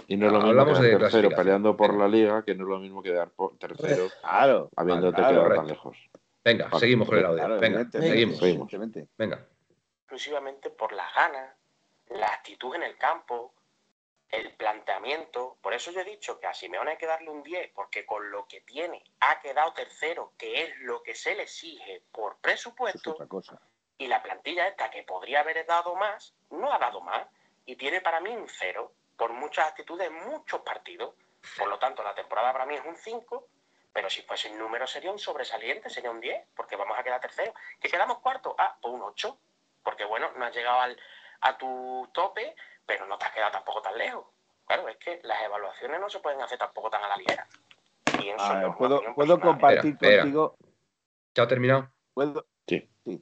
Y no es lo mismo Hablamos quedar de tercero peleando por Venga. la liga, que no es lo mismo quedar por tercero Claro. habiéndote claro, quedado correcto. tan lejos. Venga, Vale, seguimos con el audio. claro, Venga, evidentemente, seguimos. Venga. exclusivamente por las ganas, la actitud en el campo, el planteamiento. Por eso yo he dicho que a Simeone hay que darle un 10, porque con lo que tiene ha quedado tercero, que es lo que se le exige por presupuesto, otra cosa. y la plantilla esta que podría haber dado más, no ha dado más, y tiene para mí un cero, por muchas actitudes muchos partidos. Por lo tanto, la temporada para mí es un 5, pero si fuese el número sería un sobresaliente, sería un 10, porque vamos a quedar tercero. ¿Que quedamos cuarto? Ah, pues un 8, porque bueno, no has llegado al, a tu tope, pero no te has quedado tampoco tan lejos. Claro, es que las evaluaciones no se pueden hacer tampoco tan a la ligera. Pienso yo, ver, ¿puedo, puedo compartir Espera, espera. contigo? ¿Ya ha terminado? ¿Puedo,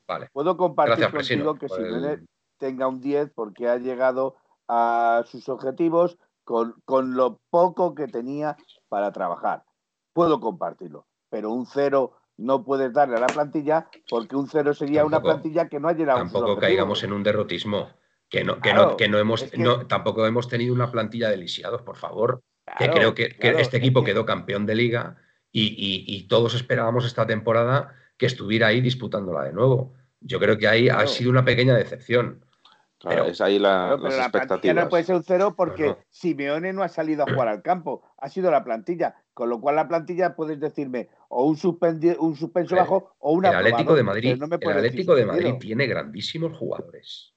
Vale. puedo compartir Gracias, Presino. contigo que por el- Simeone tenga un 10 porque ha llegado a sus objetivos con, con lo poco que tenía para trabajar. Puedo compartirlo, pero un cero no puedes darle a la plantilla porque un cero sería una Tampoco- plantilla que no ha llegado a sus Tampoco caigamos en un derrotismo. Que no, que Claro, no, que no hemos, es que- no, tampoco hemos tenido una plantilla de lisiados, por favor. que creo que, este es equipo que- quedó campeón de liga y, y- y todos esperábamos esta temporada que estuviera ahí disputándola de nuevo. Yo creo que ahí ha sido una pequeña decepción. Claro, Pero- es ahí la- las pero la plantilla expectativas. no puede ser un cero porque. Simeone no ha salido a jugar al campo, ha sido la plantilla. Con lo cual la plantilla puedes decirme o un, un suspenso Pero bajo o un el Atlético de Madrid, pero no me el decir Atlético de. Madrid tiene grandísimos jugadores.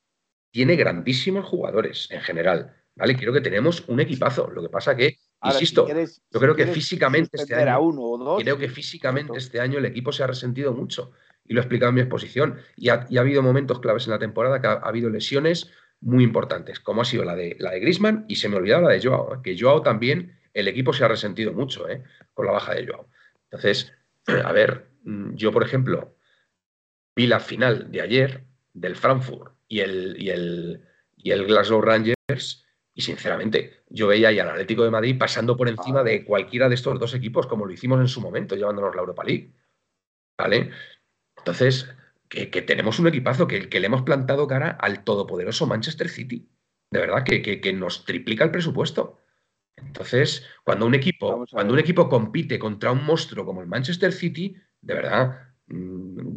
Tiene grandísimos jugadores en general. ¿Vale? Creo que tenemos un equipazo. Lo que pasa que, Ahora, si insisto, quieres- yo si creo que físicamente este a año- uno o dos, creo que físicamente este año el equipo se ha resentido mucho. Y lo he explicado en mi exposición. Y ha, y ha habido momentos claves en la temporada que ha, ha habido lesiones muy importantes, como ha sido la de, la de Grisman y se me olvidaba la de Joao. ¿eh? Que Joao también, el equipo se ha resentido mucho ¿eh? con la baja de Joao. Entonces, a ver, mm, yo por ejemplo, vi la final de ayer del Frankfurt y el, y el, y el Glasgow Rangers y sinceramente yo veía ahí al Atlético de Madrid pasando por encima de cualquiera de estos dos equipos como lo hicimos en su momento llevándonos la Europa League. ¿Vale? Entonces, que, que tenemos un equipazo que, que le hemos plantado cara al todopoderoso Manchester City. De verdad, que, que- nos triplica el presupuesto. Entonces, cuando un equipo, cuando un equipo compite contra un monstruo como el Manchester City, de verdad, mm,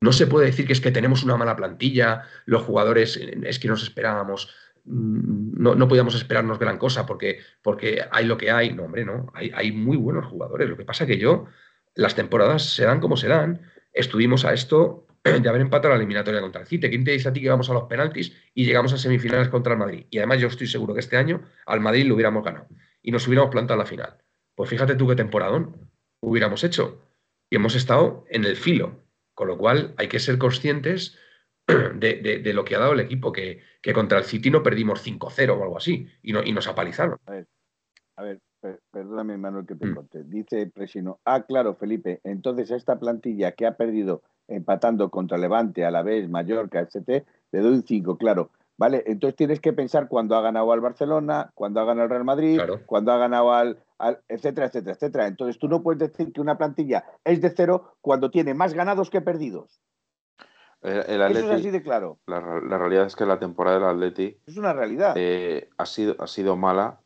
no se puede decir que es que tenemos una mala plantilla, los jugadores eh, es que nos esperábamos, mm, no, no podíamos esperarnos gran cosa porque, porque hay lo que hay. No, hombre, no, hay, hay muy buenos jugadores. Lo que pasa que yo, las temporadas se dan como se dan. Estuvimos a esto de haber empatado la eliminatoria contra el City. ¿Quién te dice a ti que vamos a los penaltis y llegamos a semifinales contra el Madrid? Y además yo estoy seguro que este año al Madrid lo hubiéramos ganado y nos hubiéramos plantado la final. Pues fíjate tú qué temporadón hubiéramos hecho. Y hemos estado en el filo. Con lo cual hay que ser conscientes de, de- de lo que ha dado el equipo, que, que contra el City no perdimos 5-0 o algo así y, no, y nos apalizaron. A ver, per- perdóname, Manuel, que te Mm. corte. Dice Presino. Ah, claro, Felipe. Entonces, a esta plantilla que ha perdido empatando contra Levante, Alavés, Mallorca, etc., le doy un 5, claro. Vale, entonces tienes que pensar cuando ha ganado al Barcelona, cuando ha ganado al Real Madrid, Claro. cuando ha ganado al, al- etcétera, etcétera, etcétera. Entonces tú no puedes decir que una plantilla es de cero cuando tiene más ganados que perdidos. El, el Eso es así de claro. la, la realidad es que la temporada del Atleti Es una realidad. eh, ha, sido, ha sido mala.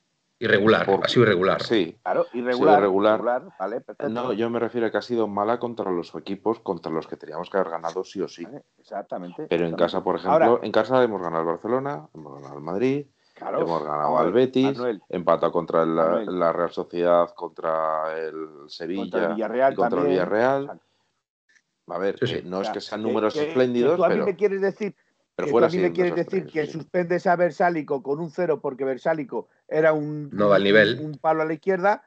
Irregular, por- ha sido irregular. Sí. claro, irregular. irregular. vale, perfecto. No, yo me refiero a que ha sido mala contra los equipos contra los que teníamos que haber ganado sí o sí. Vale, exactamente. Pero en casa, por ejemplo, Ahora, en casa hemos ganado al Barcelona, hemos ganado al Madrid, claro, hemos ganado ahora, al Betis, Manuel, empatado contra el- la, Manuel. la Real Sociedad, contra el Sevilla contra el Villarreal y contra también. el Villarreal. A ver, Sí, sí. eh, no es que sean que- números que- que espléndidos, tú a mí pero me quieres decir Pero tú fuera a mí sí, me quieres decir que sí. suspendes a Versálico con un cero porque Versálico era un, No al un- nivel. un palo a la izquierda,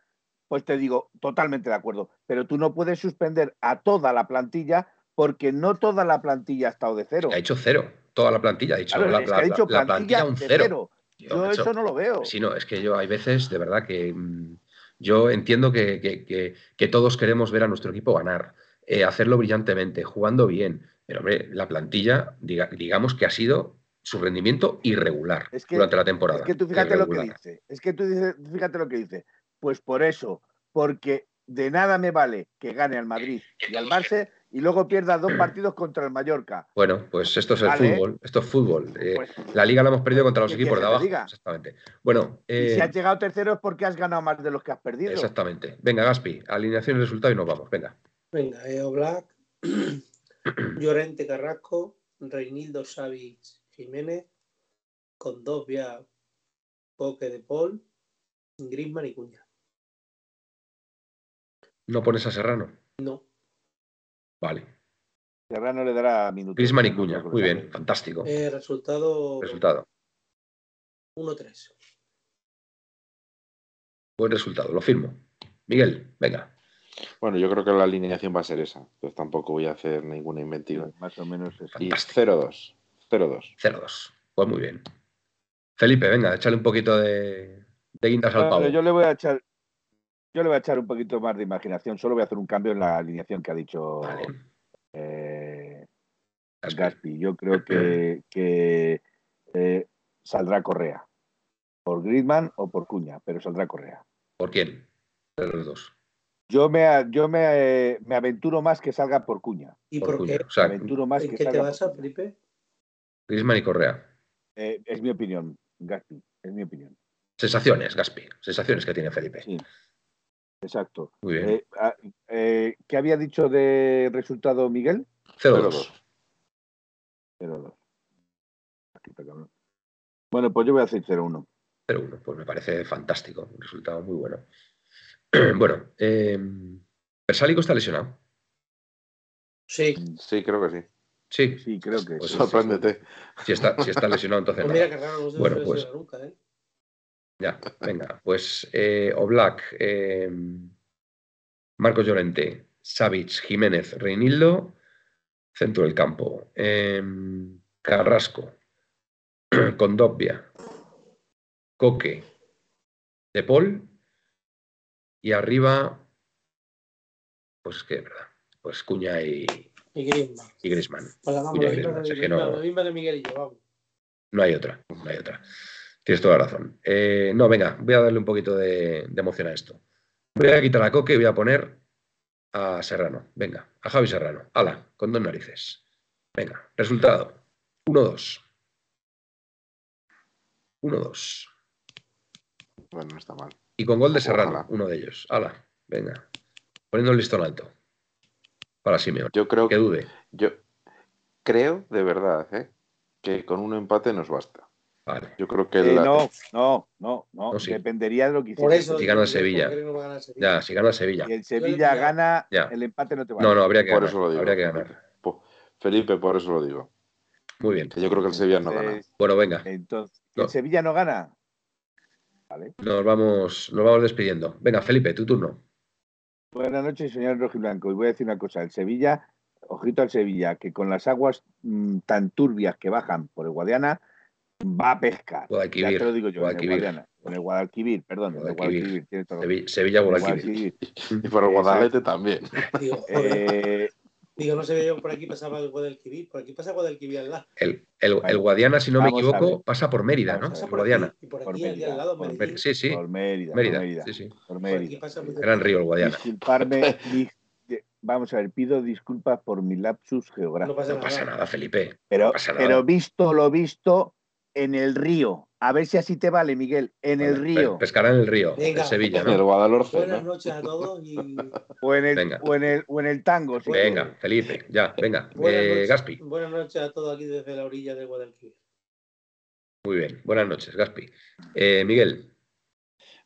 pues te digo, totalmente de acuerdo. Pero tú no puedes suspender a toda la plantilla porque no toda la plantilla ha estado de cero. Ha hecho cero. Toda la plantilla ha dicho. Claro, la, es que la- ha dicho la- la plantilla, plantilla un cero. Yo eso no lo veo. Sí, no, es que yo hay veces, de verdad, que mm, yo entiendo que, que- que- que todos queremos ver a nuestro equipo ganar, eh, hacerlo brillantemente, jugando bien. Pero, hombre, la plantilla, diga- digamos que ha sido su rendimiento irregular Es que- durante la temporada. Es que tú fíjate lo que dice. Es que tú dices, fíjate lo que dice. Pues por eso, porque de nada me vale que gane al Madrid y al Barça y luego pierda dos partidos contra el Mallorca. Bueno, pues esto es el Vale. fútbol. Esto es fútbol. Eh, Pues, la liga la hemos perdido contra los ¿qué equipos de abajo. diga? Exactamente. Bueno, y eh, si has llegado tercero es porque has ganado más de los que has perdido. exactamente. Venga, Gaspi, alineación y resultado y nos vamos. Venga. Venga, Eo Black, Llorente Carrasco, Reinildo Savic Jiménez, Condovia Coque de Paul, Grisman y Cuña. ¿No pones a Serrano? No, Vale. Serrano le dará minutos. Griezmann y Cuña. Muy bien, fantástico. eh, resultado Resultado. 1-3. Buen resultado, lo firmo. Miguel, venga. Bueno, yo creo que la alineación va a ser esa. Pues tampoco voy a hacer ninguna inventiva. Más o menos es. Y Fantástico. 0-2. 0-2. 0-2. Pues muy bien. Felipe, venga, échale un poquito de, de guindas al pavo. Bueno, yo le voy a echar. Yo le voy a echar un poquito más de imaginación. Solo voy a hacer un cambio en la alineación que ha dicho Vale. eh, Gaspi. Gaspi. Yo creo que, que, eh, saldrá Correa. Por Griezmann o por Cuña, pero saldrá Correa. ¿Por quién? De los dos. Yo me, yo me, eh, me aventuro más que salga por Cuña. ¿Y Por por, Cuña. qué? O sea, Me aventuro más ¿En que qué te salga por basas, Cuña. Felipe? Griezmann y Correa. Eh, es mi opinión, Gaspi. Es mi opinión. Sensaciones, Gaspi. Sensaciones que tiene Felipe. Sí. Exacto. Muy bien. Eh, ah, eh, ¿Qué había dicho de resultado Miguel? 0-2. 0-2. Aquí está, cabrón. Bueno, pues yo voy a decir 0-1. 0-1. Pues me parece fantástico. Un resultado muy bueno. bueno, eh, Versálico está lesionado. Sí. Sí, creo que sí. Sí. Sí, creo que Pues sí. Sorpréndete. Si está, si está lesionado, entonces Pues mira que raro, no se Bueno, pues- nunca, ¿eh? Ya, venga, pues eh, Oblak, eh, Marcos Llorente, Savic, Jiménez, Reinildo, centro del campo, eh, Carrasco, Condopia, Coque, De Paul y arriba, pues que, verdad, pues Cuña y, Y Griezmann. y Griezmann. Pues la vamos, Cuña la y misma Griezmann, de- es que no- de vamos. Hay otra, no hay otra. Tienes toda la razón. Eh, no, venga, voy a darle un poquito de, de emoción a esto. Voy a quitar a Coque y voy a poner a Serrano. Venga, a Javi Serrano. Hala, con dos narices. Venga, resultado. 1-2. 1-2. Bueno, no está mal. Y con gol de Ojalá. Serrano, uno de ellos. Hala, venga. Poniendo el listón alto. Para Simeone. Yo creo Que dude. Yo creo de verdad ¿eh? que con un empate nos basta. Vale. Yo creo que Eh, la- no, no, no, no. No, sí. dependería de lo que Por hiciese. eso. Si gana el Sevilla. ¿por no va a? Ya, si gana el Sevilla. Si el Sevilla gana, Ya. el empate no te vale. No, no, habría que por ganar. eso lo digo. Habría que ganar. Felipe, por eso lo digo. Muy bien. Yo creo que el Sevilla no gana. Entonces, Bueno, venga. entonces, No. ¿el Sevilla no gana? Vale. Nos vamos, nos vamos despidiendo. Venga, Felipe, tu turno. Buenas noches, señor Rojiblanco. Y voy a decir una cosa. El Sevilla, ojito al Sevilla, que con las aguas mm, tan turbias que bajan por el Guadiana, va a pescar. Guadalquivir, Ya te lo digo yo, en el Guadalquivir. Guadiana. En el Guadalquivir, perdón. en el Guadalquivir. Guadalquivir, Sevilla. Guadalquivir. Guadalquivir. Y por el Guadalete también. Eh, digo, no se ve yo por aquí pasaba el Guadalquivir, por aquí pasa Guadalquivir al lado. El, el, el Guadiana, si no me Vamos a equivoco, pasa por Mérida, ¿no? Pasa El por Guadiana. aquí, y por Por aquí, al Mérida, lado, por Medellín. Sí, sí. por Mérida, Mérida. por Mérida. Sí, sí. por Por aquí Mérida. pasa muy Gran río el Guadiana. Disculparme, vamos a ver, pido disculpas por mi lapsus No geográfico. pasa No pasa nada. nada, Felipe. pero, pasa nada. pero visto lo visto en el río. A ver si así te vale, Miguel. En el río. pe- Pescará en el río, Venga. en Sevilla, En el ¿no? Guadalhorce, Buenas ¿no? noches a todos y O en el, o en el, o en el tango. Venga. Felipe, ya, venga. buenas, Eh, noches, Gaspi, buenas noches a todos aquí desde la orilla del Guadalquivir. muy bien. Buenas noches, Gaspi. Eh, Miguel,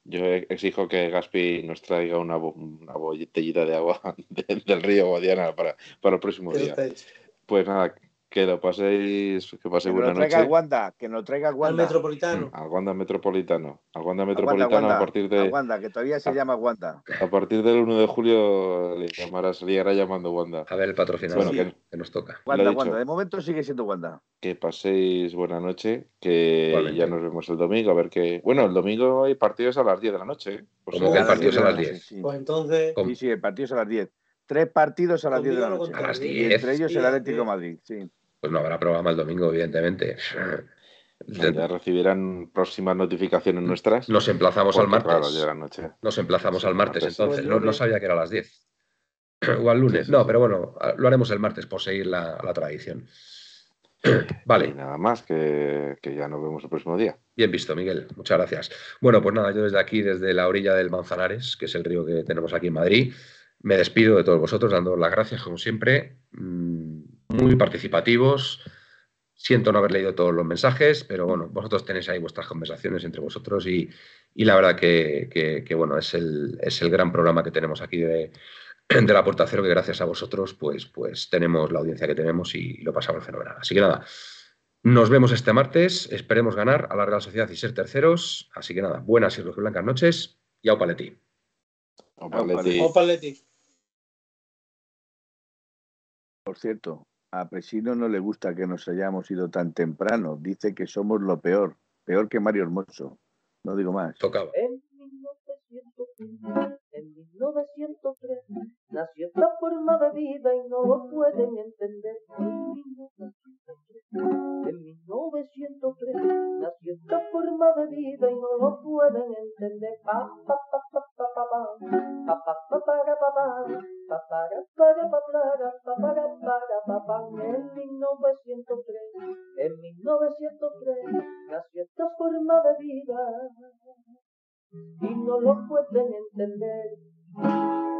Yo exijo que Gaspi nos traiga una, una botellita de agua de- del río Guadiana para, para el próximo día. Pues nada, que lo paséis, que Que paséis buena lo traiga noche. el Wanda, que nos lo traiga el Al Wanda. Metropolitano. Al Wanda Metropolitano. Al Wanda Wanda, Metropolitano Wanda, a partir de Wanda, que todavía se Ah. llama Wanda. a partir del 1 de julio le llamará, se llamando Wanda. A ver el patrocinador Bueno, que, que- que nos toca. Wanda, Lo dicho. Wanda. De momento sigue siendo Wanda. Que paséis buena noche, que Igualmente. ya nos vemos el domingo, a ver qué. Bueno, el domingo hay partidos a las 10 de la noche. ¿eh? Pues ¿Cómo que el A las partido es a 10 las de la 10? noche, sí. Pues entonces, ¿Cómo? Sí, sí, el partido es a las 10. Tres partidos a las 10 de la noche. no A las contaré. Y 10. entre ellos Sí, el a Atlético de Madrid. Sí. Pues no habrá programa el domingo, evidentemente. ya recibirán próximas notificaciones nuestras. Nos emplazamos al claro, martes. noche. Nos emplazamos Sí, al martes, martes. entonces. El No, no sabía que era a las 10. O al lunes. Sí, sí, no, sí. pero bueno, lo haremos el martes por seguir la, la tradición. Y Vale, nada más, que, que ya nos vemos el próximo día. bien visto, Miguel. Muchas gracias. Bueno, pues nada, yo desde aquí, desde la orilla del Manzanares, que es el río que tenemos aquí en Madrid, me despido de todos vosotros, dando las gracias, como siempre. Mm, Muy participativos. Siento no haber leído todos los mensajes, pero bueno, vosotros tenéis ahí vuestras conversaciones entre vosotros y, y la verdad que, que- que, bueno, es el, es el gran programa que tenemos aquí de, de la Puerta Cero, que gracias a vosotros pues, pues tenemos la audiencia que tenemos y lo pasamos fenomenal. Así que nada, nos vemos este martes, esperemos ganar, alargar la sociedad y ser terceros. Así que nada, buenas y blancas noches y au paleti. Opa, Opa, Leti. Opa, Leti. Por cierto, a Presino no le gusta que nos hayamos ido tan temprano. Dice que somos lo peor. Peor que Mario Hermoso. No digo más. Tocaba. En 1903, en 1903, nació esta forma de vida y no lo pueden entender. En 1903, en 1903, nació esta forma de vida y no lo pueden entender. Pa, pa, pa, pa, pa, pa, pa. Pa, pa, pa, para, pa, pa. Pa, para, para, pa, para, pa, para, para, pa, pa. En 1903, en 1903, nació esta forma de vida y no lo pueden entender.